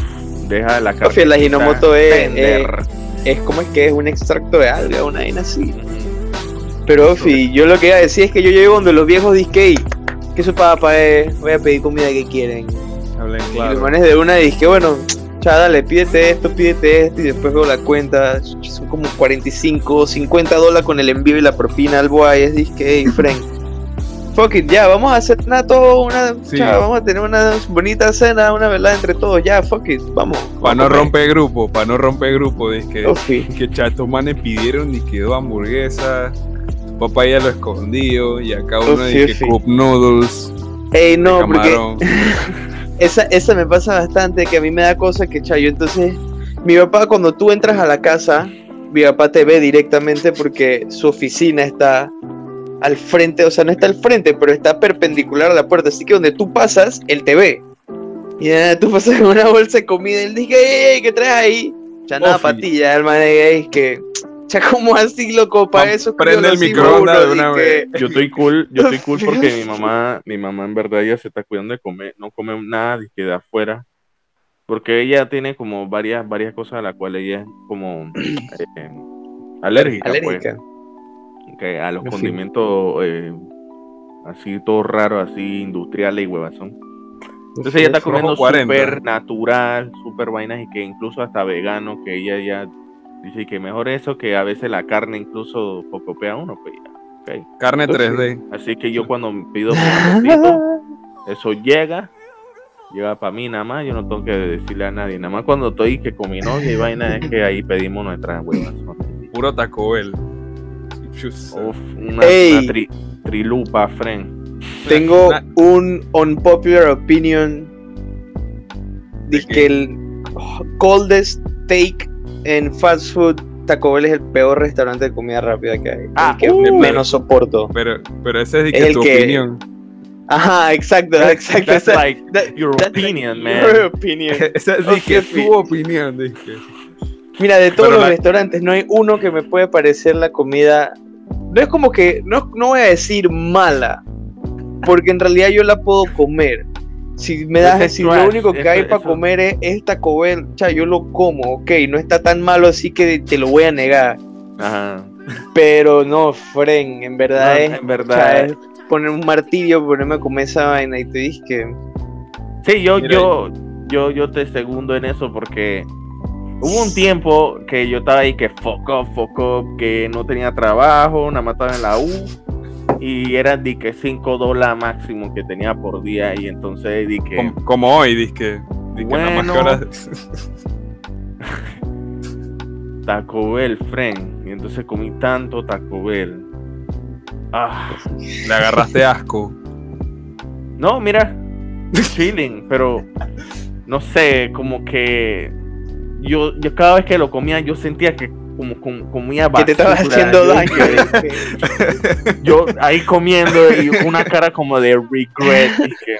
deja la Ofi, el Ajinomoto es- tender. Es como es que es un extracto de alga, una vaina así. Pero, Ofi, yo lo que iba a decir es que yo llego donde los viejos disque, que su papá es, voy a pedir comida que quieren. Hablen Y claro. los manes de una disque, bueno, dale, pídete esto, pídete esto, y después veo la cuenta, son como 45, 50 dólares con el envío y la propina al boy, es disque, hey, friend. Fuck it, ya, vamos a hacer nada todo, una, Sí. cha, vamos a tener una bonita cena, una velada entre todos, ya, fuck it, vamos. Para no romper grupo, para no romper grupo. Dije. comer. Ofi. que chatos manes pidieron y quedó hamburguesa. Papá ya lo escondió y acá uno dice sí. cup noodles, Ey, no, porque camarón. esa, esa me pasa bastante, que a mí me da cosa que, cha, yo entonces, mi papá cuando tú entras a la casa, mi papá te ve directamente porque su oficina está al frente, o sea, no está al frente, pero está perpendicular a la puerta, así que donde tú pasas, él te ve. Y ya, tú pasas con una bolsa de comida él dice, ey, ey, ¿qué traes ahí? Ya nada, patilla, el man ey, que, cha, ¿cómo así, loco? Para Pa- eso prende el microondas de una dizque, Yo estoy cool, yo estoy cool porque mi mamá, mi mamá en verdad ella se está cuidando de comer, no come nada de que de afuera, porque ella tiene como varias, varias cosas a las cuales ella es como eh, alérgica, pues, Alérgica. Que a los condimentos eh, así todo raro, así industriales y huevazón. Entonces ella está comiendo 40. súper natural, súper vainas y que incluso hasta vegano, que ella ya dice que mejor eso que a veces la carne incluso pocopea a uno, pues ya. Carne Ofi. 3D. Así que yo cuando pido eso llega, llega para mí nada más, yo no tengo que decirle a nadie, nada más cuando estoy que con mi novia y vaina es que ahí pedimos nuestras huevas. Puro Taco Bell. Uf, una, Ey. una tri- trilupa, friend. Tengo Una- un unpopular opinion de ¿De qué? que el coldest take en fast food Taco Bell es el peor restaurante de comida rápida que hay. Ah, el que uh. menos soporto. Pero, pero ese es de que tu que- opinión. Ajá, exacto, That's- exacto. that's esa- like that- your that's opinion, like man. your opinion. Esa es de que tu opinión. Dije. Mira, de todos Pero los la- restaurantes no hay uno que me puede parecer la comida. No es como que, no, no voy a decir mala, porque en realidad yo la puedo comer. Si me das, es si lo único que eso- hay para eso- comer es, es Taco Bell, cha, yo lo como, ok, no está tan malo así que te lo voy a negar. Ajá. Pero no, Fren, en verdad No, es, en verdad. es poner un martillo, ponerme a comer esa vaina y te dices que. Sí, yo, Mira, yo, yo, yo te segundo en eso porque hubo un tiempo que yo estaba ahí que fuck up, fuck up, que no tenía trabajo, nada más estaba en la U y era de que 5 dólares máximo que tenía por día y entonces di que Como, como hoy, dije. Dije nada más que Bueno. ahora. Taco Bell, friend, y entonces comí tanto Taco Bell. Ah, Le agarraste asco. no, mira, chilling, pero no sé, como que yo, yo cada vez que lo comía yo sentía que como, como comía Que te basura. estabas haciendo Yo- daño. dije. Yo ahí comiendo y una cara como de regret. Dije,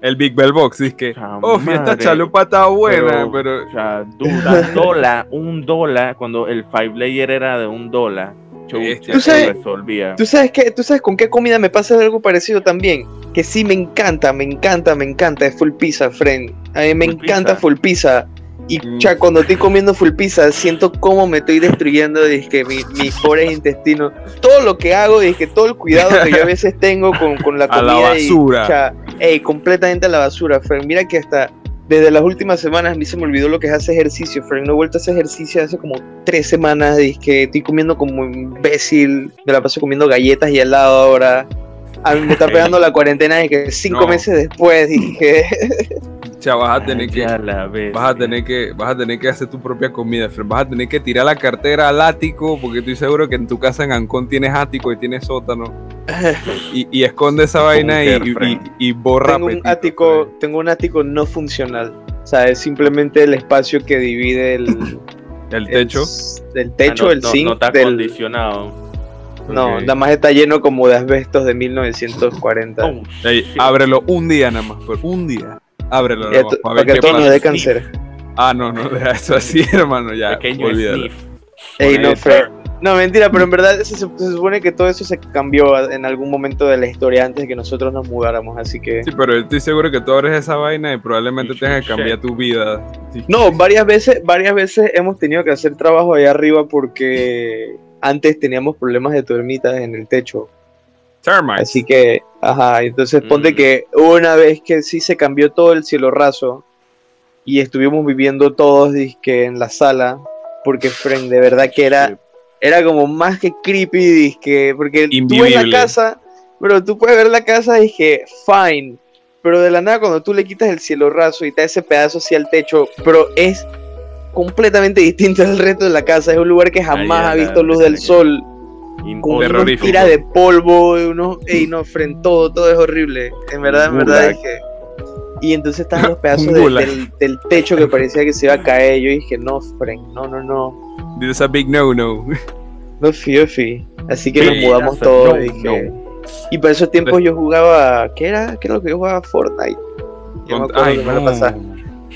El Big Bell Box, dice que, oh, esta chalupa está buena, pero, O sea, duda, dólar, un dólar, cuando el five layer era de un dólar. ¿Tú sabes- resolvía. ¿Tú sabes, qué, ¿Tú sabes con qué comida me pasa algo parecido también? Que sí me encanta, me encanta, me encanta. Es full pizza, friend. A mí me Full encanta pizza. full pizza. Y Mm. cha, cuando estoy comiendo full pizza, siento cómo me estoy destruyendo dizque, mi, mis pobres intestinos. Todo lo que hago, que todo el cuidado que yo a veces tengo con, con la A la comida. y, basura. cha, ey, completamente a la basura, friend. Mira que hasta desde las últimas semanas a mí se me olvidó lo que es hacer ejercicio, friend. No he vuelto a hacer ejercicio hace como tres semanas. que estoy comiendo como imbécil. Me la paso comiendo galletas y helado ahora. A mí me está pegando la cuarentena y que cinco No. meses después dije, cha, vas a tener que, Ya la ves. vas a tener que, vas a tener que hacer tu propia comida. Vas a tener que tirar la cartera al ático, porque estoy seguro que en tu casa en Ancón tienes ático y tienes sótano. Y, y esconde esa vaina y, y, y borra tengo un apetito, ático, tengo un ático no funcional. O sea, es simplemente el espacio que divide el, El el- techo. Ah, techo, no, el no, zinc, no está del, acondicionado. No, Ok. nada más está lleno como de asbestos de 1940. Oh, Ey, ábrelo un día nada más, por un día. Ábrelo nada más, para para ver que todo nos dé cáncer. Ah, no, no, deja eso así, hermano, ya. Pequeño olvídalo. sniff. Ey, no, ahí. Fred. No, mentira, pero en verdad se, se supone que todo eso se cambió en algún momento de la historia antes de que nosotros nos mudáramos, así que... Sí, pero estoy seguro que tú abres esa vaina y probablemente tengas que cambiar tu vida. No, varias veces, varias veces hemos tenido que hacer trabajo allá arriba porque antes teníamos problemas de termitas en el techo. Termites. Así que, ajá, entonces ponte Mm. que una vez que sí se cambió todo el cielo raso y estuvimos viviendo todos dizque, en la sala, porque friend, de verdad que era, era como más que creepy, dizque, porque tú en la casa, pero tú puedes ver la casa y dije, fine, pero de la nada cuando tú le quitas el cielo raso y te da ese pedazo así al techo, pero es completamente distinto al resto de la casa, es un lugar que jamás ha visto luz del sol con Terrorífico. tiras de polvo, unos, ey, no, frente todo, todo es horrible. En verdad, en verdad es que. Y entonces estaban los pedazos de- del, del techo que parecía que se iba a caer. Yo dije, no, Frank, no, no, no. This is a big no no. No fi. Así que nos Sí, mudamos todos. no, dije. Y para esos tiempos yo jugaba. ¿Qué era? ¿Qué era lo que yo jugaba? Fortnite. Yo me acuerdo Ay, que me la pasaba.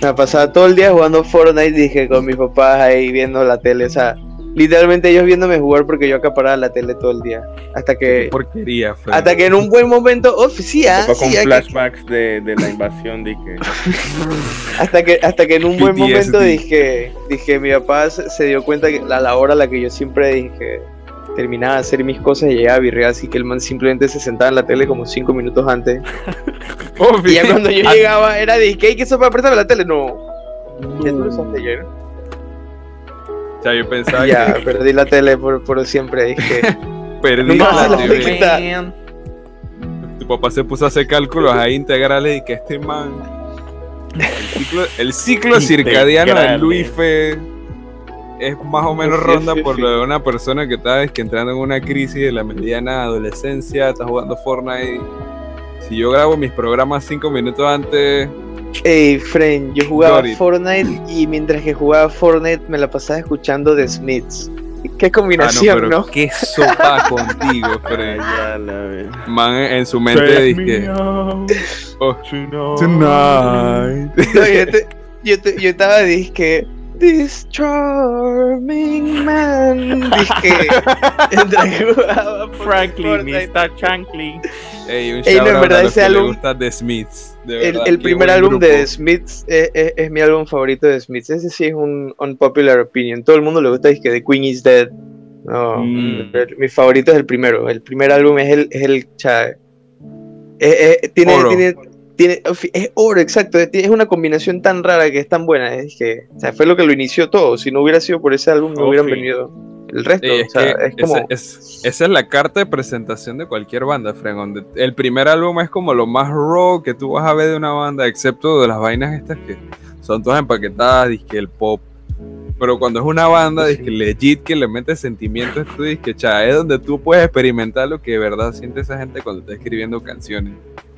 Me pasaba todo el día jugando Fortnite, dije, con mis papás ahí viendo la tele. O sea, literalmente ellos viéndome jugar porque yo acaparaba la tele todo el día. Hasta Qué que. porquería, Fred. Hasta que en un buen momento, oh, sí, ah, Papá con sí, ah, que- flashbacks de, de la invasión que hasta que hasta que en un buen PTSD. momento dije, dije, mi papá se, se dio cuenta que a la hora a la que yo siempre dije terminaba de hacer mis cosas y llegaba a birrear, así que el man simplemente se sentaba en la tele como cinco minutos antes. Y ya cuando yo Ah, llegaba era de, ¿qué? ¿Qué eso para préstame la tele? No. Ya tú lo usaste ayer. O sea, yo pensaba Ya, que perdí la tele por, por siempre. Dije, perdí Nunca la. Quita. Tu papá se puso a hacer cálculos ahí integrales y que este man. El ciclo, el ciclo circadiano de. Luis Fe es más o menos ronda por lo de una persona que está es que entrando en una crisis de la mediana adolescencia, está jugando Fortnite. Si yo grabo mis programas cinco minutos antes, hey, friend, yo jugaba. Fortnite y mientras que jugaba Fortnite me la pasaba escuchando The Smiths. Qué ah, no, combinación, pero ¿no? qué sopa contigo, Fred. Man en su mente dice oh, tonight. tonight. No, yo, te- yo, te- yo estaba disque This charming man que por Franklin. Mr. Shankly. Ey, un Ey, no, en verdad a los ese que álbum- gusta The Smiths. de el, verdad, el qué primer buen álbum grupo. de The Smiths es, es- es mi álbum favorito de Smiths. Ese sí es un unpopular opinion. Todo el mundo le gusta disque The Queen is Dead. No, Mm. mi favorito es el primero. El primer álbum es el, es el cha- eh, eh, tiene, tiene, tiene, es oro, exacto. Es una combinación tan rara que es tan buena. Es que o sea, fue lo que lo inició todo. Si no hubiera sido por ese álbum, no hubieran venido el resto. O es sea, que es como. ese- es- esa es la carta de presentación de cualquier banda, donde El primer álbum es como lo más raw que tú vas a ver de una banda, excepto de las vainas estas que son todas empaquetadas, que el pop. Pero cuando es una banda, Sí. que legit, que le mete sentimientos, tú que cha, es donde tú puedes experimentar lo que de verdad siente esa gente cuando está escribiendo canciones.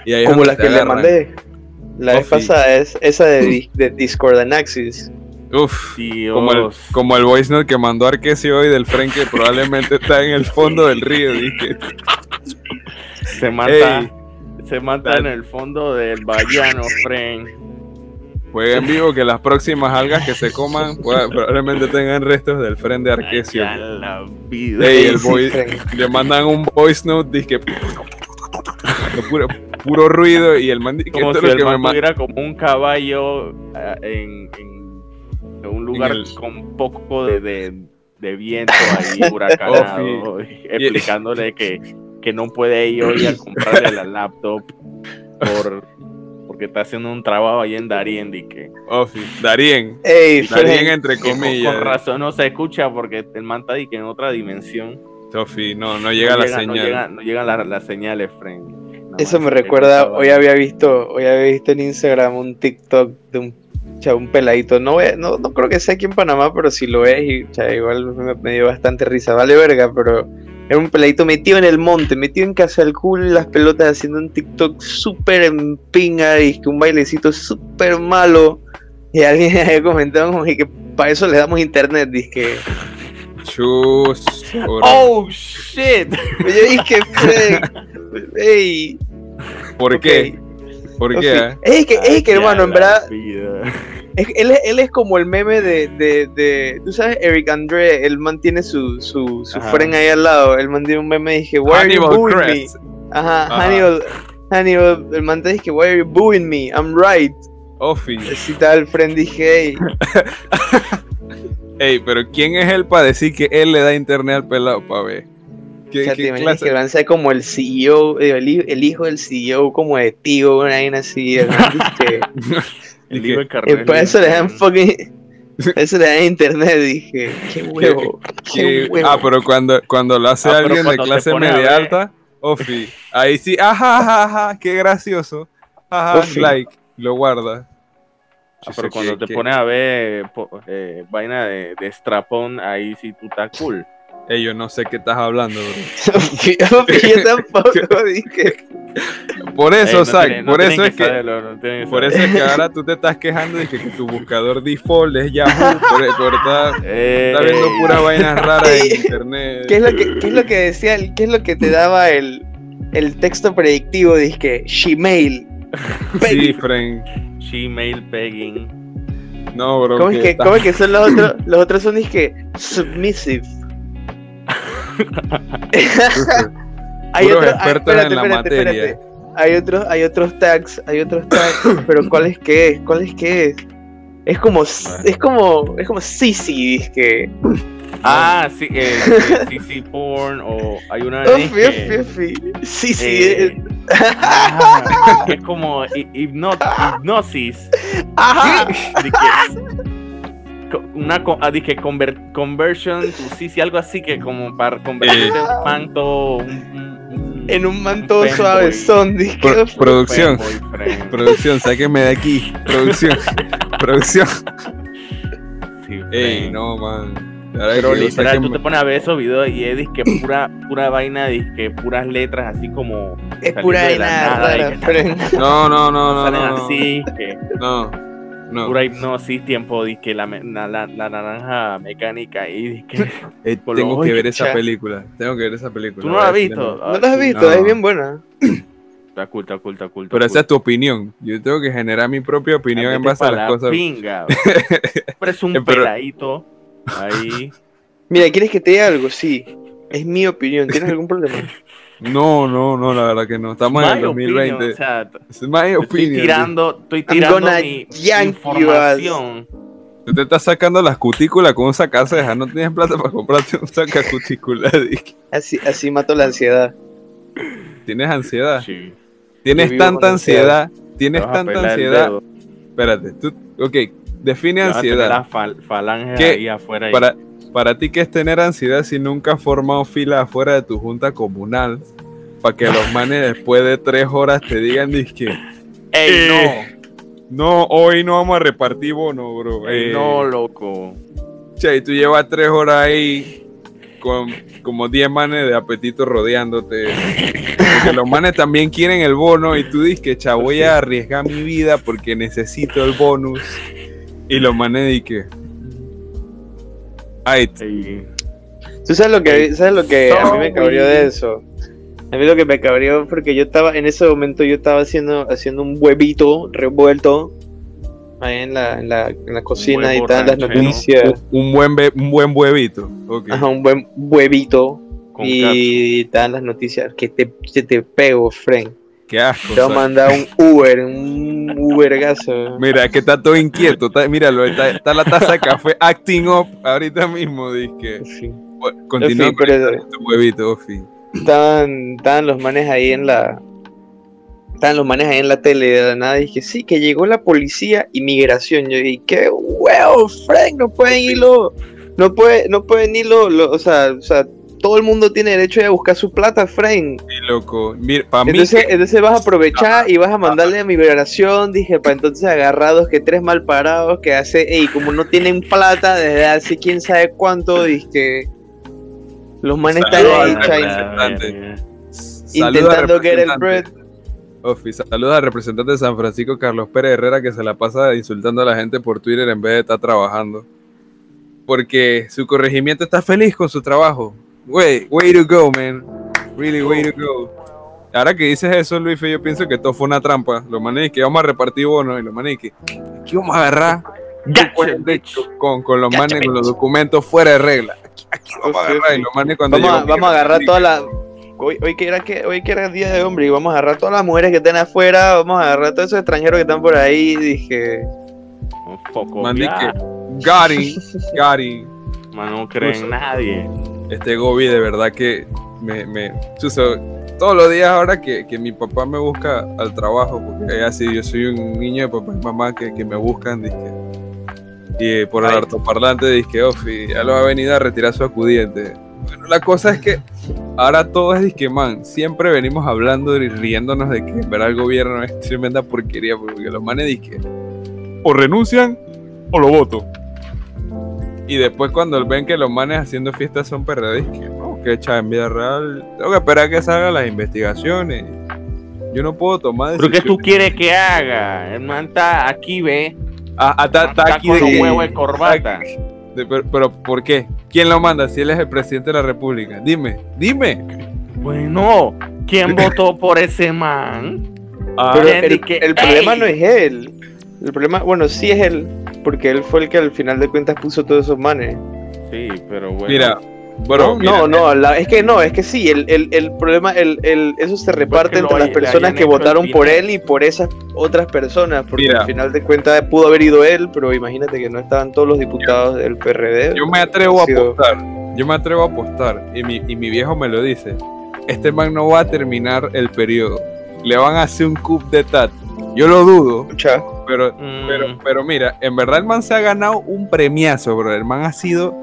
Y ahí es como las que le mandé. La Oh, vez sí. pasada es esa de, de Discord Anaxis. Uf, Dios. como el, como el voice note que mandó Arquesi hoy del Fren, que probablemente está en el fondo del río. Dije, Se mata. Ey, se mata en el fondo del Bayano, friend. Juega en vivo que las próximas algas que se coman pueda- probablemente tengan restos del friend de Arquesio. Ya la vida. Ey, el voice- le mandan un voice note, dice que puro, puro ruido y el man que como esto si es lo el que man tuviera como un caballo ah, en, un lugar el- con poco de, de- de viento ahí huracanado, explicándole que, que no puede ir hoy a comprarle la laptop por, porque está haciendo un trabajo ahí en Darien y que, Ofi, Darien. Ey, Darien entre con, comillas. con razón no se escucha porque el man está que en otra dimensión Sofi, no, no llega la señal. no llega- no llegan las las señales friend Nada Eso más me que recuerda, hoy había visto, hoy había visto en Instagram un TikTok de un, cha, un peladito. No, no, no creo que sea aquí en Panamá, pero si lo ves, y, cha, igual me, me dio bastante risa. Vale verga, pero era un peladito metido en el monte, metido en casa del cool, las pelotas haciendo un TikTok súper en pinga y que un bailecito súper malo. Y alguien había comentado como que para eso le damos internet, dizque. Chus. oh shit Yo dije, ey, ¿Por qué? ¿Por qué? Ah? Es que, es que hermano, en verdad. Es- él, es- él es como el meme de, de, de- tú sabes, Eric Andre, él mantiene su, su, su friend ahí al lado, él mantiene un meme y dije, why are you booing me? Ajá, Ajá. Hannibal, Hannibal, el man te dice, why are you booing me? I'm right. Ofi. Así tal, el friend dije, hey, Ey, pero ¿quién es él para decir que él le da internet al pelado para ver? ¿Qué, ya qué te imaginas clase? que van a ser como el CEO, el, hi- el hijo del CEO, como de tío, una vaina así, dice, El libro de eh, para eso le dan fucking, eso le dan internet, dije, qué huevo, qué ¿Qué- huevo. Ah, pero cuando, cuando lo hace Ah, alguien de clase media alta, Ofi. Ahí sí, ajá, ajá, ajá, qué gracioso. Ajá, Ofi. like, lo guarda. Ah, Yo pero cuando que- te que- pones a ver po- eh, vaina de, de strapón, ahí sí tú estás cool. Ey, yo no sé qué estás hablando, bro. yo tampoco dije. Por eso, Ey, no Zack, tienen- no por tienen eso es que. saberlo, no que Por eso es que ahora tú te estás quejando de que, que tu buscador default es Yahoo, por, por estar, está viendo puras vainas raras en internet. ¿Qué es lo que, qué es lo que decía, el- qué es lo que te daba el, el texto predictivo? Dice que Gmail. Sí, friend. Gmail pegging. No, bro. ¿Cómo es que, cómo es que son los otros? Los otros son que submissive. hay Puros otro- ah, expertos espérate, en la espérate, materia. espérate. Hay otros, hay otros tags, hay otros tags, pero ¿cuál es que es? ¿Cuál es que es? Es como, es como, es como Sisi, dice que. Ah, sí, eh, eh, CC porn o hay una que, ufi, ufi. Sisi, eh, ah, que es como hi- hipno- hipnosis. ajá. de que- una ah, dije conver- conversion to CC, algo así que como para convertirte en un manto un- un- un- En un manto fanboy. suave son, que. Pro- producción, producción, sáqueme de aquí. Producción, producción. Sí, Ey, no, man. La verdad Pero literal, tú te pones a ver esos videos y es que pura, pura vaina, que puras letras así como. Es pura de la vaina nada, pero- No, no, no, no. salen no, no. así, que No, no. pura hipnosis, tiempo, que la, la, la, la naranja mecánica y que Eh, tengo que ver esa pelíctu Tengo que ver esa película. tú no la has visto. la- Ah, No lo has visto, No. es bien buena. Está cool, está cool, está cool. Pero esa es tu opinión. Yo tengo que generar mi propia opinión en base a las la cosas. Pinga, Pero es un pero- peladito ahí. Mira, ¿quieres que te diga algo? Sí. Es mi opinión. ¿Tienes algún problema? No, no, no, la verdad que no. Estamos en el My 2020. opinion, o sea, Es my estoy opinion. tirando, estoy tirando mi ass. información. Tú te estás sacando las cutículas con un sacaceja. No tienes plata para comprarte un sacacutícula. Dick. Así, así mato la ansiedad. Tienes ansiedad. Sí. Tienes tanta ansiedad. ansiedad. Tienes tanta ansiedad. Espérate. Tú, ok, define ansiedad. las fal- falanges ¿Qué? ahí afuera. y- Para, para ti, ¿qué es tener ansiedad si nunca has formado fila afuera de tu junta comunal? Para que los manes después de tres horas te digan, que ¡Ey, Eh, no, hoy no vamos a repartir bono, bro. no! ¡Ey, Eh, no, loco! Che, y tú llevas tres horas ahí con como 10 manes de apetito rodeándote. Porque los manes también quieren el bono y tú dices que cha, voy a arriesgar mi vida porque necesito el bonus. Y los manes di que. Ay, ¿Tú sabes lo que, sabes lo que a mí me cabreó de eso? A mí lo que me cabreó porque yo estaba, en ese momento yo estaba haciendo, haciendo un huevito revuelto ahí en la, en la, en la cocina y estaban las noticias. Un buen, be- un buen huevito. ok. Ajá, un buen huevito. Con y estaban las noticias que te, que te pego, Frank. Qué asco. Te voy a mandar un Uber, un Ubergazo. Mira, que está todo inquieto. está- míralo, está, está la taza de café acting up ahorita mismo. Dizque. Sí. Bueno, Continúa fin, con pero- tu huevito, Ofi. Estaban, estaban los manes ahí en la. Estaban los manes ahí en la tele de la nada. Dije, sí, que llegó la policía y migración. Yo dije, qué huevo, Frank, no pueden irlo. No, puede, no pueden irlo. lo- o, sea, o sea, todo el mundo tiene derecho a buscar su plata, Frank. Sí, loco. Mira, para mí. Entonces, vas a aprovechar y vas a mandarle a migración, dije, para entonces agarrados que tres mal parados que hace, y como no tienen plata desde hace quién sabe cuánto, dije, los manes están Saludos ahí, intentando get el bread. Ofi, saluda al representante de San Francisco, Carlos Pérez Herrera, que se la pasa insultando a la gente por Twitter en vez de estar trabajando. Porque su corregimiento está feliz con su trabajo. Way, way to go, man. Really, way to go. Ahora que dices eso, Luis, yo pienso que todo fue una trampa. Los manes que vamos a repartir bonos y los manes que aquí vamos a agarrar con, con los Gotcha, manes, con los documentos fuera de regla. Aquí, aquí vamos a agarrar sí. y los manes cuando Vamos vamos a agarrar todas las... Hoy, hoy, que era que, hoy que era el día de hombre y vamos a agarrar todas las mujeres que estén afuera, vamos a agarrar todos esos extranjeros que están por ahí, dije... Un poco Gary, Gary, Man, no cree en nadie. Este Gobi de verdad que me, me chuzo, todos los días ahora que, que mi papá me busca al trabajo, porque así yo soy un niño de papá y mamá que, que me buscan, dizque, y por el Ay. altoparlante dizque, Ofi, ya lo ha venido a retirar su acudiente. Bueno, la cosa es que ahora todo es disque, man, siempre venimos hablando y riéndonos de que en verdad el gobierno es tremenda porquería, porque los manes disque, o renuncian o lo voto. Y después cuando ven que los manes haciendo fiestas son perredes, que no, que echa en vida real, tengo que esperar a que salgan las investigaciones. Yo no puedo tomar ¿Pero qué tú decisiones. quieres que haga? El man está aquí, ve. Ah, ah, está, está Está aquí con de huevos de corbata. de- pero, pero, ¿por qué? ¿Quién lo manda si él es el presidente de la república? Dime, dime. Bueno, ¿quién votó por ese man? Ah, Pero el, el problema no es él. El problema, bueno, sí es él, porque él fue el que al final de cuentas puso todos esos manes. Sí, pero bueno. mira, bro, no, mira, no, no, la- es que no, es que sí, el, el, el problema, el, el, eso se reparte que lo entre las hay- personas que votaron por él y por esas otras personas, porque Mira. al final de cuentas pudo haber ido él, pero imagínate que no estaban todos los diputados del PRD. Yo me atrevo a apostar. Yo me atrevo a apostar. Y mi, y mi viejo me lo dice. Este man no va a terminar el periodo. Le van a hacer un coup de tat. Yo lo dudo, Escucha, pero, Mm, pero, pero mira, en verdad el man se ha ganado un premiazo, bro. El man ha sido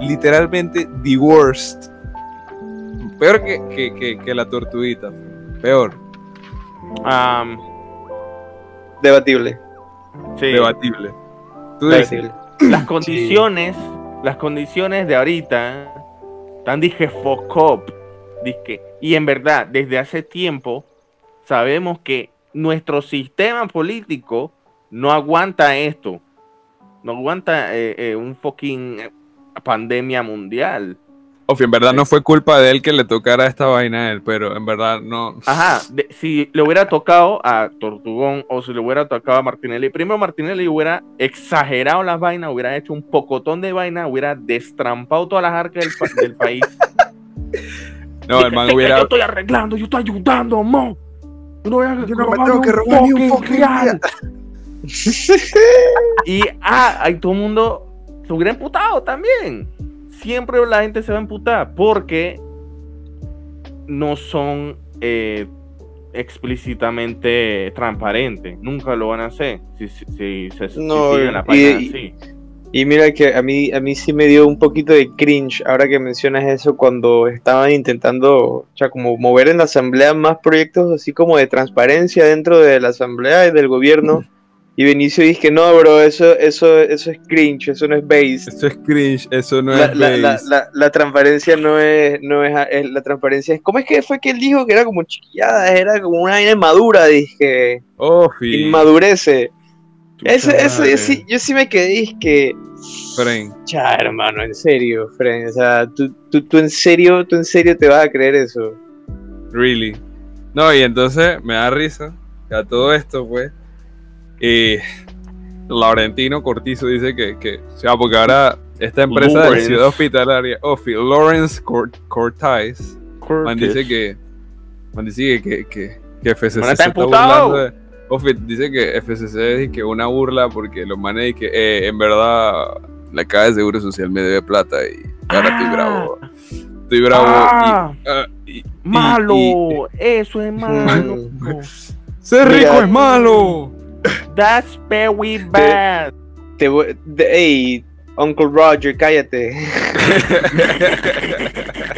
literalmente the worst. Peor que, que, que, que la tortuguita. Peor. am, debatible. sí. Debatible. Tú dices, debatible. las condiciones, las condiciones de ahorita están dije fuck up, dizque, y en verdad desde hace tiempo sabemos que nuestro sistema político no aguanta esto, no aguanta eh, eh, un fucking eh, pandemia mundial. Ofi, en verdad no fue culpa de él que le tocara esta vaina a él, pero en verdad no. Ajá, de- si le hubiera tocado a Tortugón o si le hubiera tocado a Martinelli, primero Martinelli hubiera exagerado las vainas, hubiera hecho un pocotón de vainas, hubiera destrampado todas las arcas del, pa- del país. No, el man Yo hubiera. estoy arreglando, yo estoy ayudando, mo. Yo no, voy a Yo no me tengo que robar ni un fucking real. Y ah, ahí todo el mundo se hubiera emputado también. Siempre la gente se va a emputar porque no son eh, explícitamente transparentes. Nunca lo van a hacer si, si- si No, siguen la página y- así. Y mira que a mí, a mí sí me dio un poquito de cringe ahora que mencionas eso cuando estaban intentando, o sea, como mover en la asamblea más proyectos así como de transparencia dentro de la asamblea y del gobierno. Y Benicio dice que no, bro, eso, eso, eso es cringe, eso no es base. Eso es cringe, eso no La, es la, la, base. la, la transparencia no es, no es, es- la transparencia es, ¿cómo es que fue que él dijo que era como chiquillada, era como una vaina inmadura, dije, Ofi, inmadurece. Ese, madre. yo sí, yo sí me quedé, dije que, Fren. Ya, hermano, en serio, Fren. O sea, ¿tú, tú, tú en serio, tú en serio te vas a creer eso. Really. No, y entonces me da risa que a todo esto, pues. Y Laurentino Cortizo dice que, que o sea, porque ahora esta empresa de Lawrence. ciudad hospitalaria, Ofi, Lawrence Cort Cortais, man dice que, man dice que, que, que, FCC Man se está está burlando de- Ofi dice que FCC es que una burla porque los manes que eh, en verdad la caja de seguro social me debe plata y ahora estoy Ah. bravo. Estoy bravo Ah. y, ah, y- Malo, y- eso es malo. ser rico Mira. es malo. That's very bad. Te hey, Uncle Roger, cállate.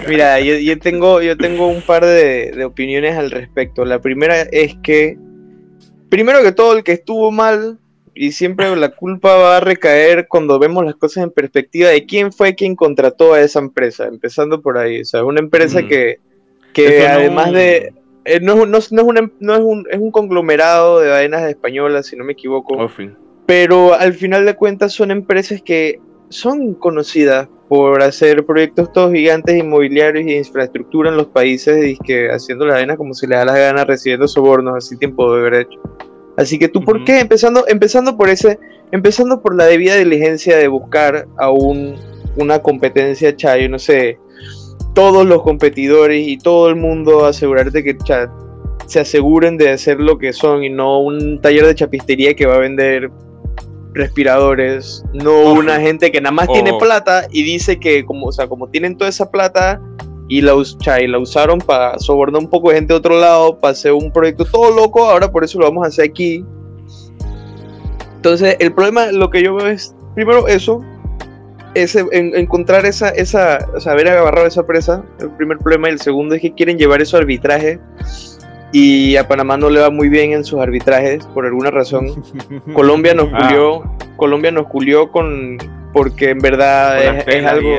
Mira, yo, yo tengo, yo tengo un par de, de opiniones al respecto. La primera es que, primero que todo, el que estuvo mal, y siempre la culpa va a recaer cuando vemos las cosas en perspectiva de quién fue quien contrató a esa empresa, empezando por ahí. O sea, una empresa Mm. que, que Eso no- además de... eh, no, es un- no, no es una em- no es un, es un conglomerado de vainas españolas, si no me equivoco pero al final de cuentas son empresas que son conocidas por hacer proyectos todos gigantes inmobiliarios y infraestructura en los países y que haciendo la arena como se les da la gana, recibiendo sobornos, así tiempo de haber hecho. Así que tú, ¿por qué? Empezando, empezando por ese, empezando por la debida diligencia de buscar a un, una competencia, chayo, no sé, todos los competidores y todo el mundo asegurarte que cha, se aseguren de hacer lo que son y no un taller de chapistería que va a vender respiradores, no Ojo. una gente que nada más tiene plata y dice que como, o sea, como tienen toda esa plata y la, cha, y la usaron para sobornar un poco de gente de otro lado, para hacer un proyecto todo loco, ahora por eso lo vamos a hacer aquí. Entonces, el problema, lo que yo veo es, primero eso, ese, en- encontrar esa, esa, o sea, haber agarrado esa presa, el primer problema, y el segundo es que quieren llevar eso a arbitraje y a Panamá no le va muy bien en sus arbitrajes por alguna razón. Colombia nos Ah. culió, Colombia nos culió con porque en verdad es, algo,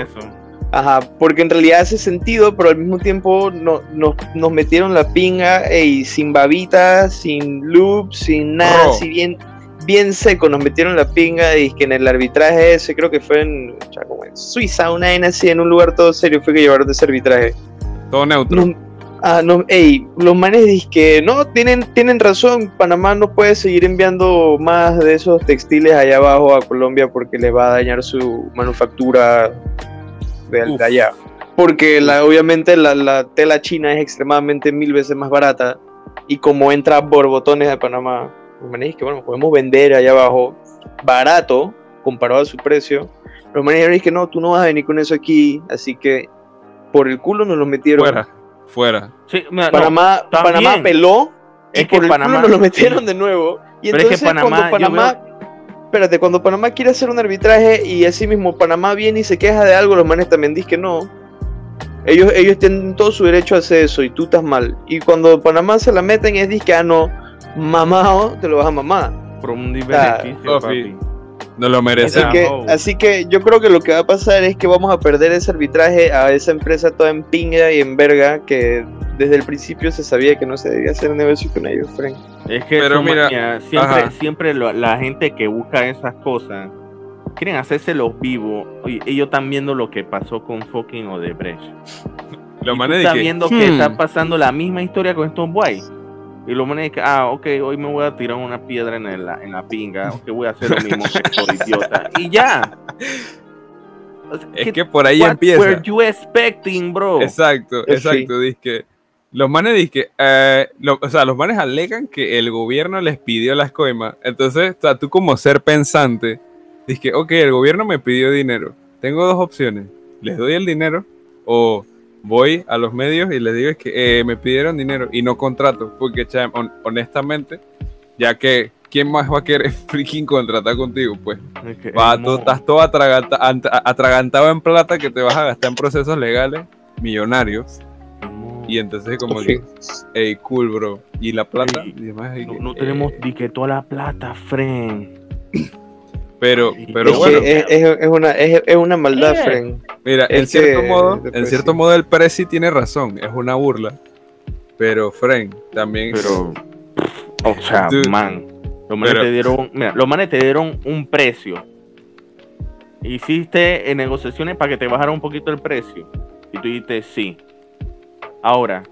ajá, porque en realidad hace sentido, pero al mismo tiempo no, nos, nos metieron la pinga ey, sin babita, sin loop, sin nada, Bro. así bien, bien seco, nos metieron la pinga y que en el arbitraje ese, creo que fue en, o sea, como en Suiza, una así, en un lugar todo serio, fue que llevaron ese arbitraje. Todo neutro. Nos- ah, no, ey, los manes dicen que no, tienen, tienen razón, Panamá no puede seguir enviando más de esos textiles allá abajo a Colombia porque le va a dañar su manufactura de, de allá. Porque la, obviamente la, la tela china es extremadamente mil veces más barata y como entra borbotones de Panamá, manes dicen que bueno, podemos vender allá abajo barato comparado a su precio. Los manes dicen que no, tú no vas a venir con eso aquí, así que por el culo nos lo metieron. Fuera, fuera. Sí, mira, no, Panamá. Panamá peló y Es que por el Panamá- culo nos lo metieron sí. de nuevo. Y Pero es que entonces Panamá, cuando Panamá, espérate, cuando Panamá quiere hacer un arbitraje y así mismo Panamá viene y se queja de algo, los manes también dicen que no. Ellos, ellos tienen todo su derecho a hacer eso y tú estás mal. Y cuando Panamá se la meten es dice que ah no, mamado, te lo vas a mamar. por un Ah, beneficio, Ofi. papi. No lo merece. Que, oh. así que yo creo que lo que va a pasar es que vamos a perder ese arbitraje a esa empresa toda en pinga y en verga que desde el principio se sabía que no se debía hacer negocio con ellos, Frank. Es que Pero mira, siempre, ajá. siempre lo- la gente que busca esas cosas quieren hacerse los vivos y ellos están viendo lo que pasó con fucking Odebrecht. Los y tú de estás que, viendo que hmm, está pasando la misma historia con estos guay. Y los manes que, ah, ok, hoy me voy a tirar una piedra en, el- en la pinga, ok, voy a hacer lo mismo que por idiota. Y ya. O sea, Es ¿qué- que por ahí what empieza. were you expecting, bro? Exacto, exacto. Dice los manes dicen eh, lo- o sea, los manes alegan que el gobierno les pidió las coimas. Entonces, o sea, tú como ser pensante, dices que, ok, el gobierno me pidió dinero. Tengo dos opciones. Les doy el dinero o voy a los medios y les digo es que eh, me pidieron dinero y no contrato. Porque, cham, hon- honestamente, ya que, ¿quién más va a querer freaking contratar contigo? Pues Es que, Va, tú estás todo atraganta- ant- atragantado en plata que te vas a gastar en procesos legales millonarios. No. Y entonces como que, hey, cool, bro. ¿Y la plata? Ey, Y demás, y No, que, tenemos eh, ni que toda la plata, friend. Pero, pero es, bueno, que es, es- una, es, es una maldad, Eh. Frank. mira, en cierto que- modo, de en Prezi. cierto modo el Prezi tiene razón, es una burla. Pero, Frank, también... Pero, o sea, Dude. man, los manes Pero- te dieron, mira, los manes te dieron un precio. Hiciste eh, negociaciones para que te bajara un poquito el precio. Y tú dijiste sí. Ahora,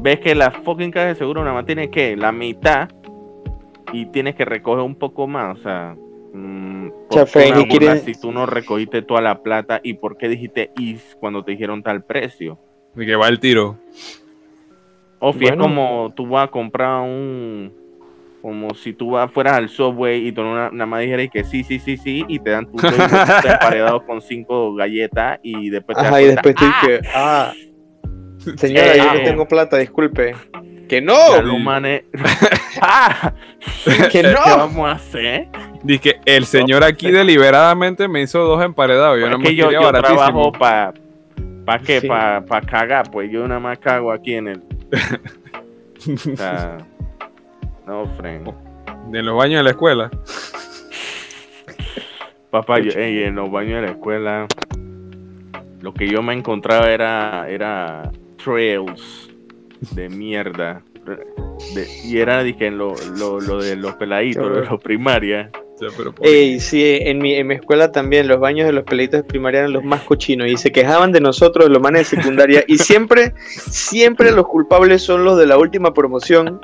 ves que la fucking caja de seguro nada más tiene que la mitad y tienes que recoger un poco más, o sea, mm, ¿por Ya, qué Frank, una ¿y quieren- burla si tú no recogiste toda la plata y por qué dijiste is cuando te dijeron tal precio? Y que va el tiro. Ofi, es como tú vas a comprar un. Como si tú vas, fueras al Subway y tú na- nada más dijeras que sí, sí, sí, sí, y te dan tus dos bolsitas emparedados con cinco galletas y después te Ajá, y después tú ¡ah! que, ah, señora, Eh, yo no eh. tengo plata, disculpe. Que no, manes- ¡Ah! que ¿Qué no. vamos a hacer? Dice que el señor aquí deliberadamente me hizo dos emparedados. Yo no me yo, yo trabajo para. ¿Para qué? Sí. Para cagar, pues yo nada más cago aquí en el. o sea, no, friend. En los baños de la escuela. Papá, yo- en los baños de la escuela, lo que yo me encontraba era, era trails de mierda. De- y era dije, lo, lo, lo de los peladitos, lo de los primarias. Por- Ey, sí, en mi, en mi escuela también los baños de los pelitos de primaria eran los más cochinos y se quejaban de nosotros, los manes de secundaria, y siempre, siempre los culpables son los de la última promoción.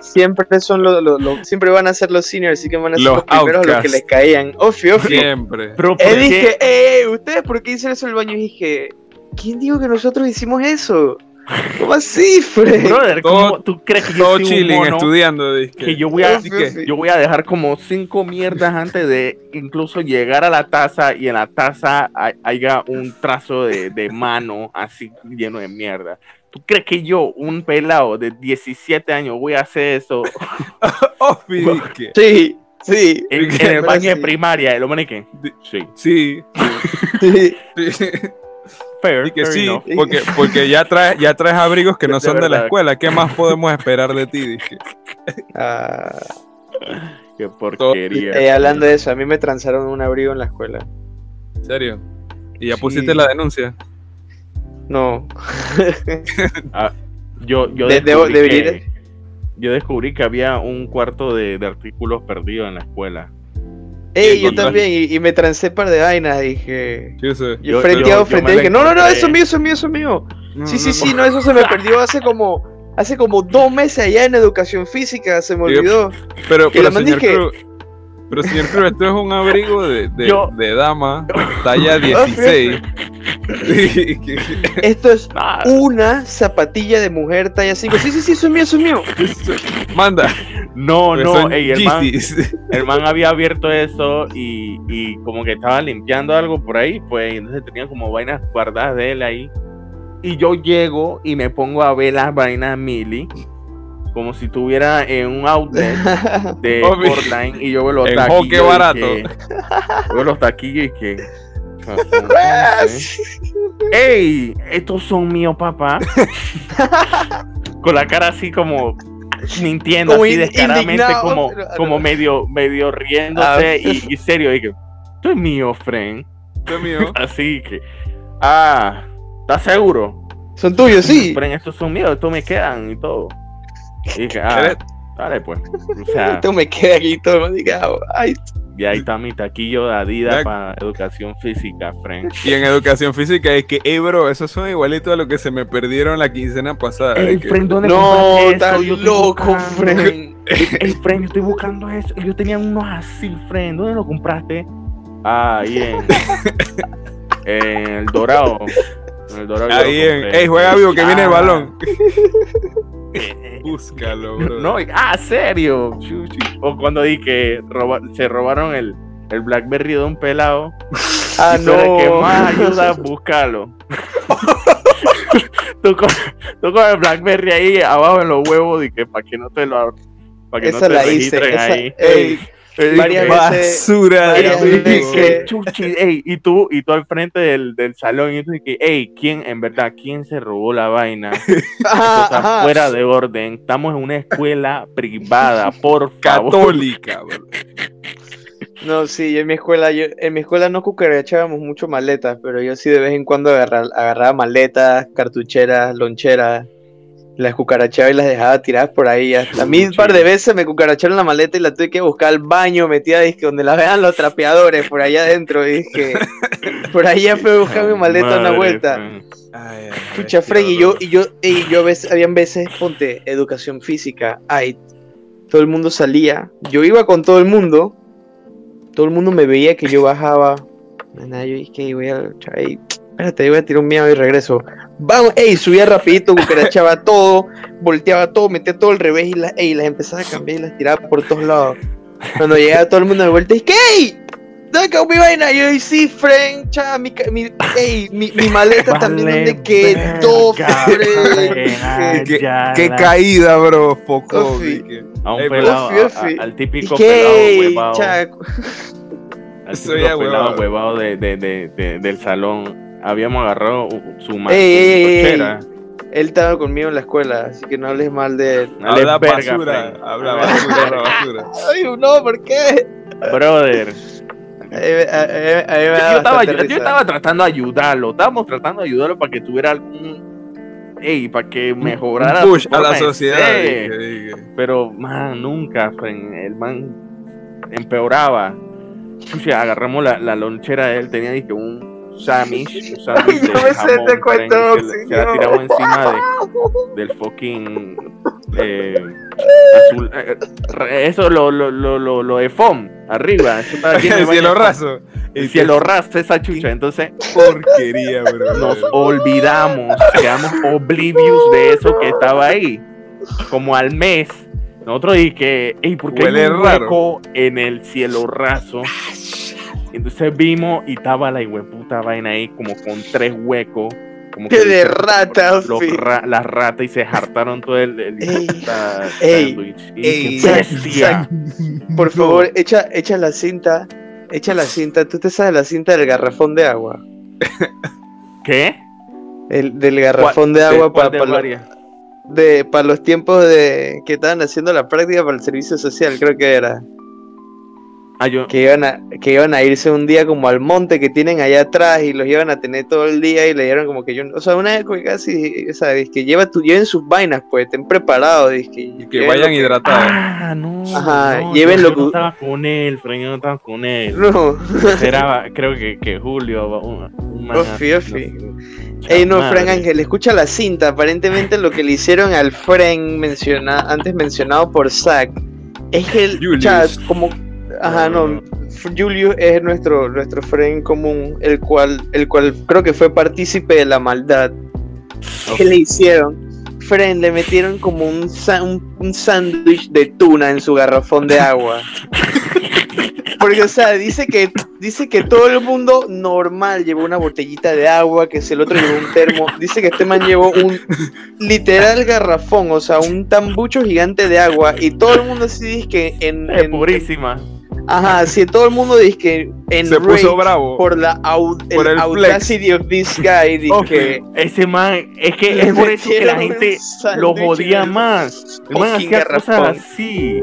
Siempre son los, los- los- siempre van a ser los seniors, así que van a ser Los los, primeros a los que les caían. Ofi, ofi. Siempre. Pero ¿por Eh, dije, ey, ¿ustedes por qué hicieron eso en el baño? Y dije, ¿quién dijo que nosotros hicimos eso? ¿Cómo así, Fred? Brother, Todo- ¿cómo tú crees que yo soy un mono estudiando. dizque. que yo voy a ofi. yo voy a dejar como cinco mierdas antes de incluso llegar a la taza y en la taza hay- haya un trazo de, de mano así lleno de mierda. ¿Tú crees que yo, un pelado de 17 años, voy a hacer eso Ofi, dizque. Sí, sí. en, en el baño de sí. primaria? ¿Lo maniqué? Sí. Sí. Sí. sí. Fair, Y que fair sí, enough. porque, porque ya traes, ya traes abrigos que no De son de la escuela. ¿Qué más podemos esperar de ti? Dije. Ah, Qué porquería. eh, hablando de eso, a mí me transaron un abrigo en la escuela. ¿En serio? ¿Y ya Sí. pusiste la denuncia? No. Yo, yo, De- debo- descubrí debería- que, yo descubrí que había un cuarto de, de artículos perdidos en la escuela. Ey, yo también, y, y me trancé par de vainas, dije. Yo sé. Yo, me frenteado, la dije, no, no, no, eso es mío, eso es mío, eso es mío. No, Sí, sí, no, sí, no, eso se me perdió hace como, hace como dos meses allá en educación física, se me olvidó. Pero, pero man señor dije- Cruz, pero señor Cruz, esto es un abrigo de, de, Yo- de dama, talla 16. Y que- Esto es Nada. una zapatilla de mujer talla 5. Sí, sí, sí, eso es mío, eso es mío. Manda. No, pues no, ey, el, man, el man había abierto eso y, y como que estaba limpiando algo por ahí, pues y entonces tenía como vainas guardadas de él ahí. Y yo llego y me pongo a ver las vainas Mili, como si estuviera en un outlet de. Sportline y yo veo los taquillos. Y barato. que- yo veo los taquillos y que. ¡Ey! Estos son míos, papá. Con la cara así como mintiendo, Como así descaradamente, como, como medio, medio riéndose Ah. y, y serio. Y que, esto es mío, friend. Esto es mío. Así que, ah, ¿estás seguro? Son tuyos, sí. Friend, estos son míos, estos me quedan y todo. Y dije, ah, dale pues. O sea, Esto me queda aquí todo el mundo diga, Ay, y ahí está mi taquillo de Adidas para educación física, friend. Y en educación física es que, hey bro, esos son igualitos a lo que se me perdieron la quincena pasada. Ey, que- friend, ¿dónde no, estás loco, friend. Ey, friend, yo estoy buscando eso. Yo tenía unos así, friend. ¿Dónde lo compraste? Ah, ahí en, en el Dorado. En el Dorado. Ahí en, hey, juega vivo que viene el Ah. balón. Eh, Búscalo, bro. No, ah, serio. O cuando di que roba- se robaron el, el Blackberry de un pelado. Ah, y no. que más ayuda, búscalo. tú, con, tú con el Blackberry ahí abajo en los huevos y que para que no te lo para que Esa no te la hice. esa- ahí. Ey, varias que- veces- Basura de varias Ey, veces- que chuchi, ey, y tú y tú al frente del, del salón y tú dices, ey, ¿quién en verdad quién se robó la vaina? Ajá, está ajá. fuera de orden. Estamos en una escuela privada, por favor. Católica, bro. No, sí, yo en mi escuela, yo, en mi escuela no cucarachábamos mucho maletas, pero yo sí de vez en cuando agarra- agarraba maletas, cartucheras, loncheras, las cucarachaba y las dejaba tiradas por ahí. Hasta a mí un par de veces me cucaracharon la maleta y la tuve que buscar al baño, metida donde la vean los trapeadores por allá adentro. Y dije, Por ahí ya fue a buscar mi maleta una Madre, vuelta. Ay, ay, Escucha, qué y yo, y yo, y yo a veces, habían veces, ponte, educación física, ay, todo el mundo salía, yo iba con todo el mundo, todo el mundo me veía que yo bajaba, nada, yo dije, voy a, espérate, voy a tirar un miedo y regreso, vamos, ey, subía rapidito, cucarachaba todo, volteaba todo, metía todo al revés y las, ey, las empezaba a cambiar y las tiraba por todos lados, cuando llegaba todo el mundo de vuelta, y que, ey, ¿Dónde quedó mi vaina? Y yo, "Ay, sí, Frank, cha, mi, mi, ey, mi, mi maleta también, Vale ¿dónde quedó, Qué, qué caída, bro. Poco. Dije, A un Ey, pelado, a- Ofi. a- al típico que, pelado huevado. Al Soy típico pelado huevado de, de, de, de- del salón. Habíamos agarrado su ma- Ey, su ey, ey, ey. cochera. él estaba conmigo en la escuela, así que no hables mal de él. Dale habla verga, basura. Frank. Habla basura, habla basura. Ay, no, ¿por qué? Brother, A a- a- yo, estaba, bastante yo, yo risa. estaba tratando de ayudarlo. Estábamos tratando de ayudarlo para que tuviera algún. Ey, para que mejorara. Un push a la sociedad. dije, dije. Pero, man, nunca, el man empeoraba. Chucha, agarramos la, la lonchera de él, tenía dizque un sandwich, un sándwich de jamón, cuento, le- se la tiramos encima de, del fucking eh, azul. eh, eso lo, lo, lo, lo, lo de FOM, arriba, eso de El cielo raso. El cielo raso, esa chucha. Entonces, Porquería, bro. nos olvidamos, quedamos oblivious de eso que estaba ahí. Como al mes, nosotros dije que, ey, ¿por qué Huele hay un raro. en el cielo raso? Entonces vimos y estaba la hueputa vaina ahí como con tres huecos. Como ¡Qué que de los- rata, los Ofi! ra- las ratas y se hartaron todo el, el Ey, puta. Y ey, bestia. Por favor, echa, echa la cinta, echa la cinta. ¿Tú te sabes la cinta del garrafón de agua? ¿Qué? El, del garrafón de ¿De agua para de, para los tiempos de que estaban haciendo la práctica para el servicio social, creo que era. Ah, yo, Que iban a, que iban a irse un día como al monte que tienen allá atrás y los iban a tener todo el día y le dieron como que yo, o sea, una vez que casi, o sea, es que lleva tu, lleven sus vainas, pues, estén preparados, es que, Y que vayan hidratados. Ah, no. Ajá, no, lleven yo, lo yo que- no estaba con él, Fran, yo no estaba con él. No, Era, creo que, que Julio. Un, un man Ofi, ofi. Ey, no. Frank Ángel, escucha la cinta. Aparentemente lo que le hicieron al Frank menciona, antes mencionado por Zack es que el chat, como ajá, no, Julius es nuestro nuestro friend común, el cual el cual creo que fue partícipe de la maldad que le hicieron. Friend le metieron como un un, un sándwich de tuna en su garrafón de agua. Porque, o sea, dice que, dice que todo el mundo normal llevó una botellita de agua, que si el otro llevó un termo. Dice que este man llevó un literal garrafón, o sea, un tambucho gigante de agua. Y todo el mundo así dice que en. Es en- purísima. Ajá, sí, todo el mundo dice que en Se puso rage bravo. por la au- Por el el audacity of this guy. Dice Ok, que Ese man, es que es por eso que la gente lo jodía más. El man hacía cosas así.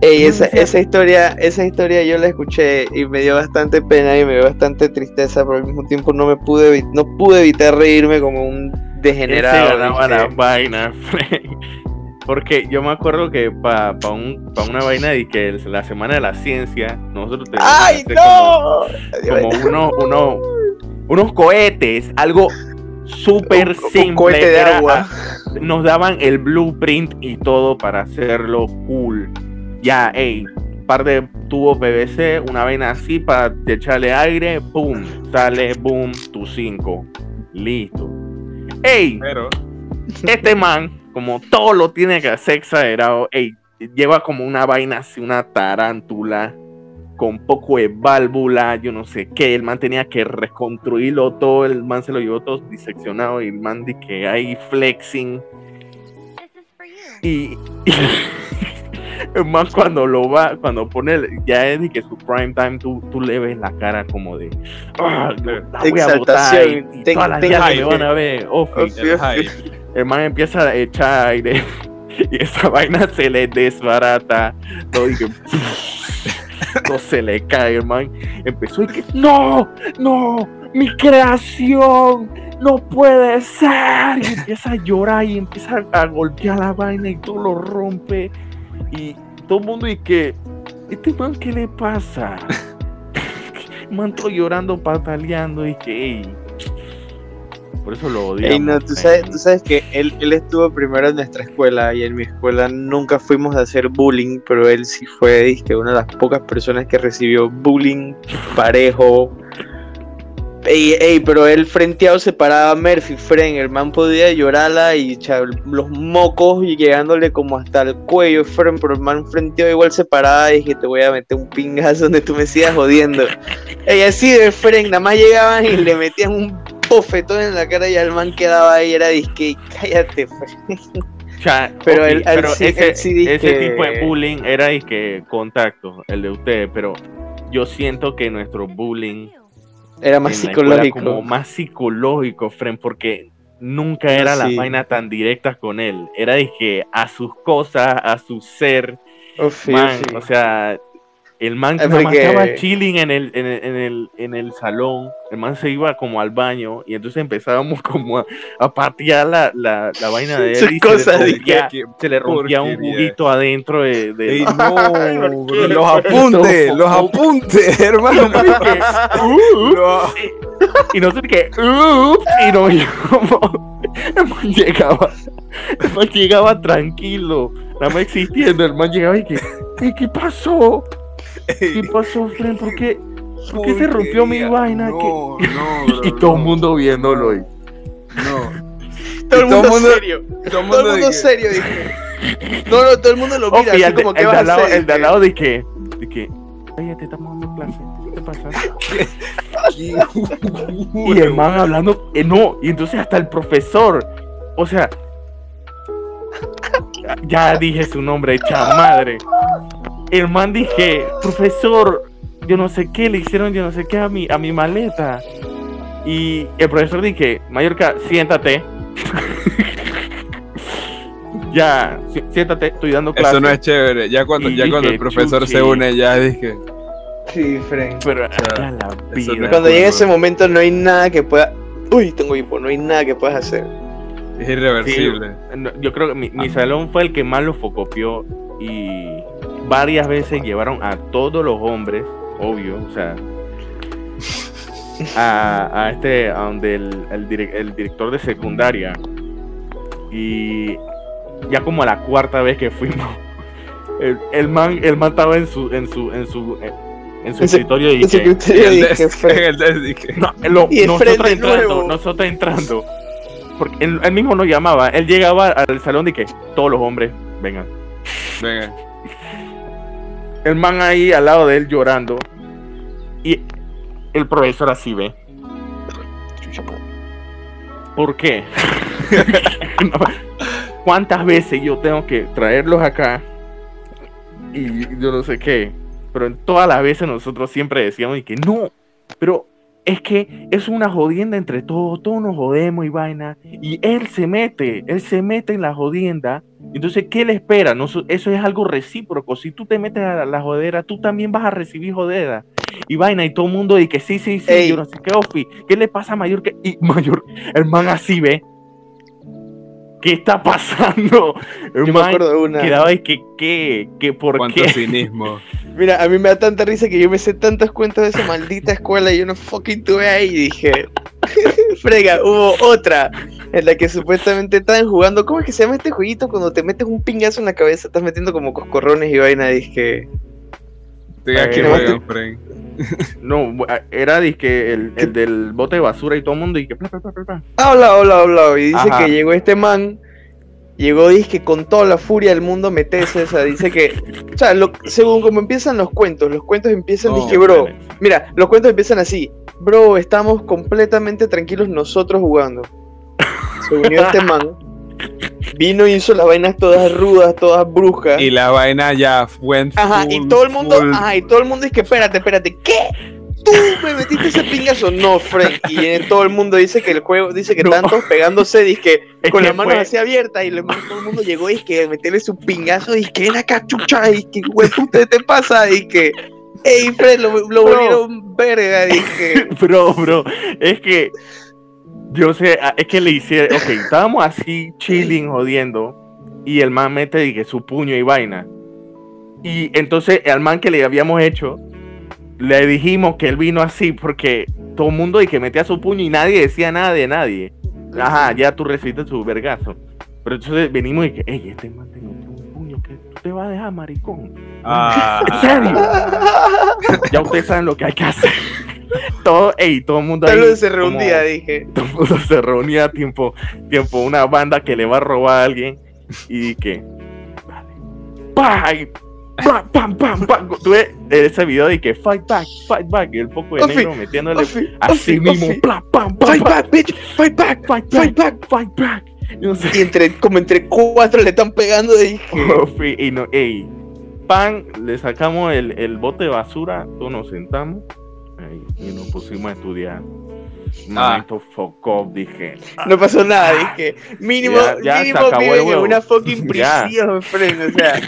Ey, esa, esa historia, esa historia yo la escuché y me dio bastante pena y me dio bastante tristeza, pero al mismo tiempo no me pude no pude evitar reírme como un degenerado. ganaba dije. la vaina, Frank. Porque yo me acuerdo que para pa un, pa una vaina de que el- la semana de la ciencia, nosotros teníamos que ¡Ay, hacer no! como, como unos, unos, unos cohetes, algo súper Un- un simple. cohete de era- agua. nos daban el blueprint y todo para hacerlo cool. Ya, ey, par de tubos PVC, una vaina así para echarle aire, pum, sale, boom, tu 5. Listo. Ey, Pero, este man, como todo lo tiene que hacer exagerado, ey, lleva como una vaina así, una tarántula, con poco de válvula, yo no sé qué, el man tenía que reconstruirlo todo, el man se lo llevó todo diseccionado y el man di que hay flexing. Y, y el man cuando lo va, cuando pone, el- ya es de que su prime time, tú, tú le ves la cara como de, "Ah, la voy a botar y, Exaltación, y todas las van a ver, ofi". El man empieza a echar aire y esa vaina se le desbarata. Todo, se le cae, el man. Empezó y que, no, no, mi creación, no puede ser. Y empieza a llorar y empieza a golpear la vaina y todo lo rompe. Y todo el mundo y que, ¿este man qué le pasa? man todo llorando, pataleando, y que. Por eso lo odio. Ey, no, tú sabes, tú sabes que él, él estuvo primero en nuestra escuela y en mi escuela nunca fuimos a hacer bullying, pero él sí fue dizque, una de las pocas personas que recibió bullying parejo. Ey, ey, pero él frenteado se paraba a Murphy, Fren, el man podía llorarla y los mocos y llegándole como hasta el cuello, Fren, pero el man frenteado igual se paraba y dije, te voy a meter un pingazo donde tú me sigas jodiendo. Ey, así de Fren, nada más llegaban y le metían un bofetón en la cara y el man quedaba ahí, era disque, cállate, Fren. O sea, Pero ese, sí tipo de bullying era y que contacto, el de ustedes, pero yo siento que nuestro bullying Era más psicológico. como más psicológico, Fren, porque nunca era las Sí. vainas tan directas con él. Era que a sus cosas, a su ser, Uf, sí, man, sí. o sea, el man que porque- estaba chilling en el, en, el, en, el, en el salón, el man se iba como al baño y entonces empezábamos como a, a patear la, la, la vaina de él y se le de rompía, que- se le rompía un juguito adentro de... de- Ey, no, los apuntes, los apuntes, hermano. Uh, y no sé qué, y no como, el man llegaba, el man llegaba tranquilo, nada más existiendo, el man llegaba y que, "Ey, ¿qué pasó? ¿Qué pasó, Fren? ¿Por qué? ¿Por qué se rompió mi vaina? No, ¿Qué?" no, bro, y todo el no, mundo viéndolo. No. todo el mundo, mundo- serio. Todo el mundo que- serio, dije. No, no, todo el mundo lo mira, así el, de- como que el de vas al a lado, hacer. el de al lado de que, de que, oye, te estamos dando clase, ¿qué te pasa? Y el man hablando, eh, no, y entonces hasta el profesor, o sea, ya dije su nombre, hecha madre. El man dije, profesor, yo no sé qué, le hicieron yo no sé qué a mi, a mi maleta. Y el profesor dije, Mallorca, siéntate. ya, si- siéntate, estoy dando clase. Eso no es chévere. Ya cuando, ya cuando el profesor se une, ya dije. Sí, Fren. Pero, sea, ya la no vida. es Cuando llegue ese momento no hay nada que pueda... Uy, tengo hipo, no hay nada que puedas hacer. Es irreversible. Yo creo que mi, mi salón fue el que más lo focopió y varias veces llevaron a todos los hombres, obvio, o sea, a, a este, a donde el, el, direc- el director de secundaria y ya como a la cuarta vez que fuimos, el, el man, el man estaba en su, en su, en su, en su En su- escritorio y no, lo- Y nosotros entrando, nosotros entrando. Porque él, él mismo nos llamaba. Él llegaba al salón de que todos los hombres vengan. Venga. El man ahí al lado de él llorando. Y el profesor así ve. ¿Por qué? ¿Cuántas veces yo tengo que traerlos acá? Y yo no sé qué. Pero en todas las veces nosotros siempre decíamos y que no. Pero es que es una jodienda entre todos. Todos nos jodemos y vaina. Y él se mete. Él se mete en la jodienda. Entonces, ¿qué le espera? No, eso es algo recíproco. Si tú te metes a la jodera, tú también vas a recibir jodera. Y vaina, y todo el mundo dice que sí, sí, sí, Ey. yo no sé qué, Ofi. ¿Qué le pasa a Mayor? Que... Y Mayor, el man así ve. ¿Qué está pasando? Yo me acuerdo de una. quedaba y que, ¿qué? ¿Qué? ¿Por Cuánto qué? cinismo. Mira, a mí me da tanta risa que yo me sé tantos cuentos de esa maldita escuela y yo no fucking tuve ahí y dije, frega, hubo otra en la que supuestamente estaban jugando, ¿cómo es que se llama este jueguito cuando te metes un pingazo en la cabeza, estás metiendo como coscorrones y vaina? Dije, Diga No, era dizque el, el del bote de basura y todo el mundo y que habla, habla, habla, y dice Ajá. que llegó este man, llegó, dice con toda la furia del mundo meterse, o sea, dice que, o sea, lo- según como empiezan los cuentos, los cuentos empiezan, dije, bro, Mira, los cuentos empiezan así. Bro, estamos completamente tranquilos nosotros jugando. Se unió este man. Vino y hizo las vainas todas rudas, todas brujas. Y la vaina ya went Ajá, y todo el mundo, full- ajá, y todo el mundo dice que espérate, espérate, ¿qué? ¿Tú me metiste ese pingazo? No, Frank. Y todo el mundo dice que el juego, dice que No. tantos pegándose, dice que Es con las manos fue- así abiertas y le- todo el mundo llegó y dice que meterle su pingazo y que era cachucha y que güey, puta te pasa y que ey Fred lo, lo Bro. volvieron verga que Bro, bro, es que yo sé, ah, es que le hice, ok, estábamos así chilling, jodiendo, y el man mete dije, su puño y vaina. Y entonces al man que le habíamos hecho, le dijimos que él vino así porque todo el mundo y que metía su puño y nadie decía nada de nadie. Ajá, ya tú recibiste su vergazo. Pero entonces venimos y que, ey, este man te metió un puño que tú te vas a dejar, maricón. Ah, ¿En serio? ya ustedes saben lo que hay que hacer. todo, ey, todo el mundo ahí. se reunía, dije. todo el mundo se reunía a tiempo, tiempo, una banda que le va a robar a alguien y que y ¡pam, pam, pam, pam! Tuve ese video de que fight back, fight back, y el poco de negro metiéndole así mismo, pam, pam, pam, Fight back, bitch, fight back, fight back, fight back. Y entre, como entre cuatro le están pegando, dije. Ofi, y no, ey, pan, le sacamos el, el bote de basura, todos nos sentamos ey, y nos pusimos a estudiar. Ah. Off, dije. No pasó nada, dije. Mínimo, Ya- ya mínimo viven en una fucking prisión, friend. O sea,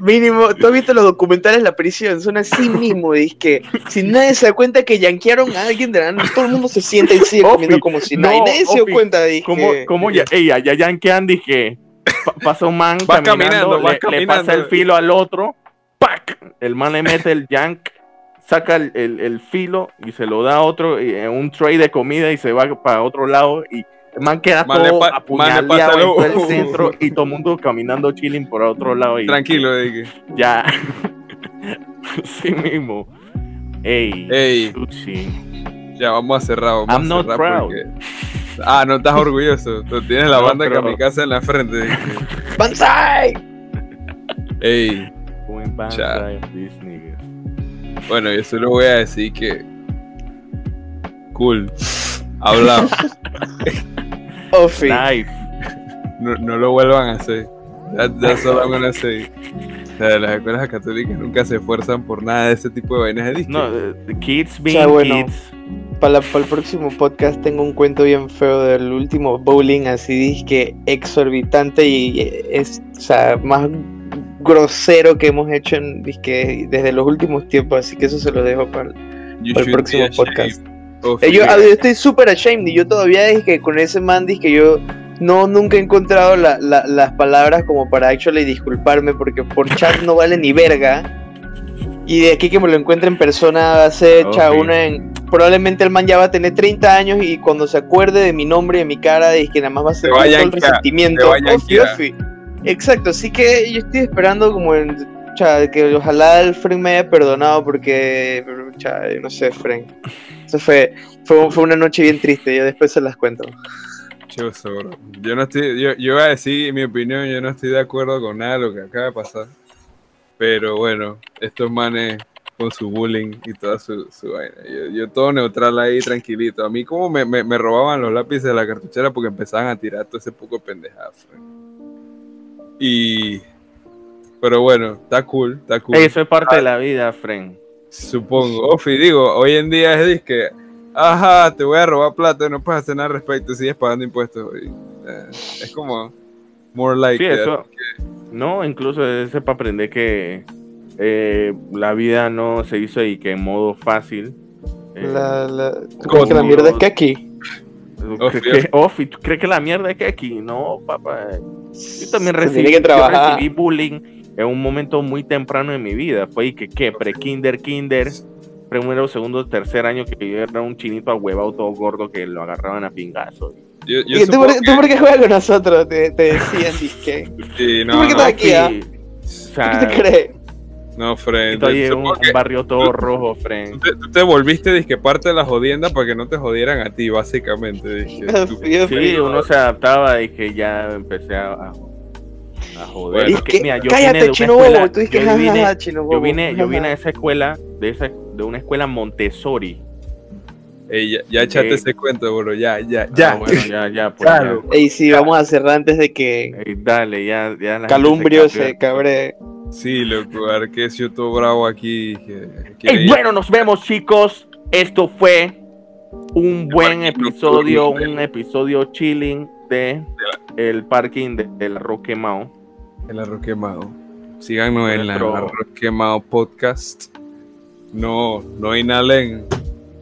mínimo. ¿Tú has visto los documentales de la prisión? Son así mismo, dije. Si nadie se da cuenta que yanquearon a alguien de la nada, todo el mundo se sienta y sigue Ofi, comiendo como si nada. Y no, nadie se dio cuenta, dije. ¿Cómo, cómo ya, ey, allá ya en que Andy que pa- pasa un man caminando, caminando, le, le pasa caminando. el filo al otro, ¡pac! El man le mete el yank, saca el, el- el filo y se lo da a otro en un tray de comida y se va para otro lado y el man queda Man todo apuñaleado en el centro y todo el mundo caminando chilling por otro lado y tranquilo, ya sí mismo ey, Ey, sushi. ya vamos a cerrar. Vamos I'm a not proud. porque- Ah, no estás orgulloso. Tú tienes la No, banda pero- casa en la frente. ¡Banzai! Ey, Cha. Bueno, yo solo voy a decir que. Cool. Hablamos. Ofi. Life. No, no lo vuelvan a hacer. That, that's all I'm gonna say. O sea, las escuelas católicas nunca se esfuerzan por nada de ese tipo de vainas de disque. No, eh, the kids being sea, bueno. kids. Para, para el próximo podcast tengo un cuento bien feo del último bowling, así dizque exorbitante y eh, es, o sea, más grosero que hemos hecho en, dizque, desde los últimos tiempos, así que eso se lo dejo para el para próximo podcast. Eh, yo, ah, yo estoy súper ashamed y yo todavía dije que con ese man dije que yo no nunca he encontrado la- la- las palabras como para actually disculparme porque por chat no vale ni verga. Y de aquí que me lo encuentre en persona va a ser cha, Ok. una en- probablemente el man ya va a tener 30 años y cuando se acuerde de mi nombre y de mi cara y que nada más va a ser yanquear, resentimiento exacto así que yo estoy esperando como en que ojalá el Frank me haya perdonado porque cha, no sé Frank eso fue fue, fue una noche bien triste, yo después se las cuento. Choso, bro. Yo no estoy, yo, yo voy a decir mi opinión, yo no estoy de acuerdo con nada de lo que acaba de pasar. Pero bueno, estos manes con su bullying y toda su, su vaina. Yo, yo todo neutral ahí, tranquilito. A mí como me, me, me robaban los lápices de la cartuchera porque empezaban a tirar todo ese poco pendejazo. Y... Pero bueno, está cool, está cool. Eso es parte de la vida, friend. Supongo. Ofi, digo, hoy en día es que, ajá, te voy a robar plata, no puedes hacer nada al respecto, sigues pagando impuestos. y, eh, es como, more like Sí, eso. No, incluso es para aprender que eh, la vida no se hizo y que en modo fácil. eh, La, la, Como que la mierda es que aquí. Ofi, ¿qué- qué- Ofi, ¿tú crees que la mierda es que aquí? No, papá. Yo también recibí, que yo recibí bullying en un momento muy temprano de mi vida. Fue y que, ¿qué? Pre-kinder, kinder, primero, segundo, tercer año que yo era un chinito ahuevado todo gordo que lo agarraban a pingazo. Yo, yo ¿Y tú, por, supongo tú por qué juegas con nosotros? Te, te decían, dije. que- sí, ¿Tú no, por qué no, estás aquí, ah? Sí, o ¿Qué sea, te crees? No, friend. estoy en un, barrio todo rojo, tú te, tú te volviste disque parte de la jodienda para que no te jodieran a ti, básicamente. tú- Yo- Sí, uno se adaptaba y que ya empecé a, a, a joder. Bueno. Que- mira, yo vine cállate, chino bobo. Tú dices, yo jajaja, vine- chino bobo. yo vine, yo vine a jajaja. esa escuela, de esa, de una escuela Montessori. Ey, ya, ya echaste ese cuento, bro, ya, ya, Ah, ya. bueno, ya, ya, pues Claro. ya. Ey, sí, vamos a cerrar antes de que Ey, dale, ya, ya. la Calumbrio se cabre. Sí, loco, a ver qué es yo todo bravo aquí. Que, que Ey, bueno, nos vemos, chicos. Esto fue un buen episodio, un episodio chilling de el parking de- del arroz quemado. El arroz quemado. Síganos en la Nuestro- arroz quemado podcast. No, no inhalen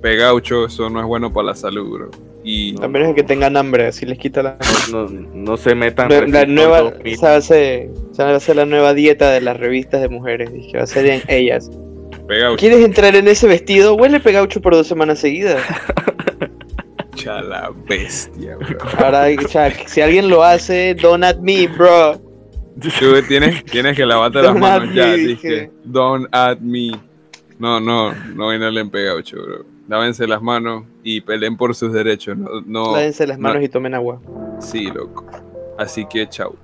pegaucho, eso no es bueno para la salud, bro. Y A menos que tengan hambre, así les quita la. No, no se metan. La, nueva. 2000. Esa va, a ser, esa va a ser la nueva dieta de las revistas de mujeres. Dije, va a ser en ellas. pegaucho. ¿Quieres entrar en ese vestido? Huele pegaucho por dos semanas seguidas. Cha la bestia, bro. Ahora, o sea, si alguien lo hace, don't at me, bro. Tú tienes, tienes que lavarte las manos ya, me, dije. Don't at me. No, no, no vayan en pegaucho, bro. Lávense las manos y peleen por sus derechos. No, no, Lávense las no- manos y tomen agua. Sí, loco. Así que chau.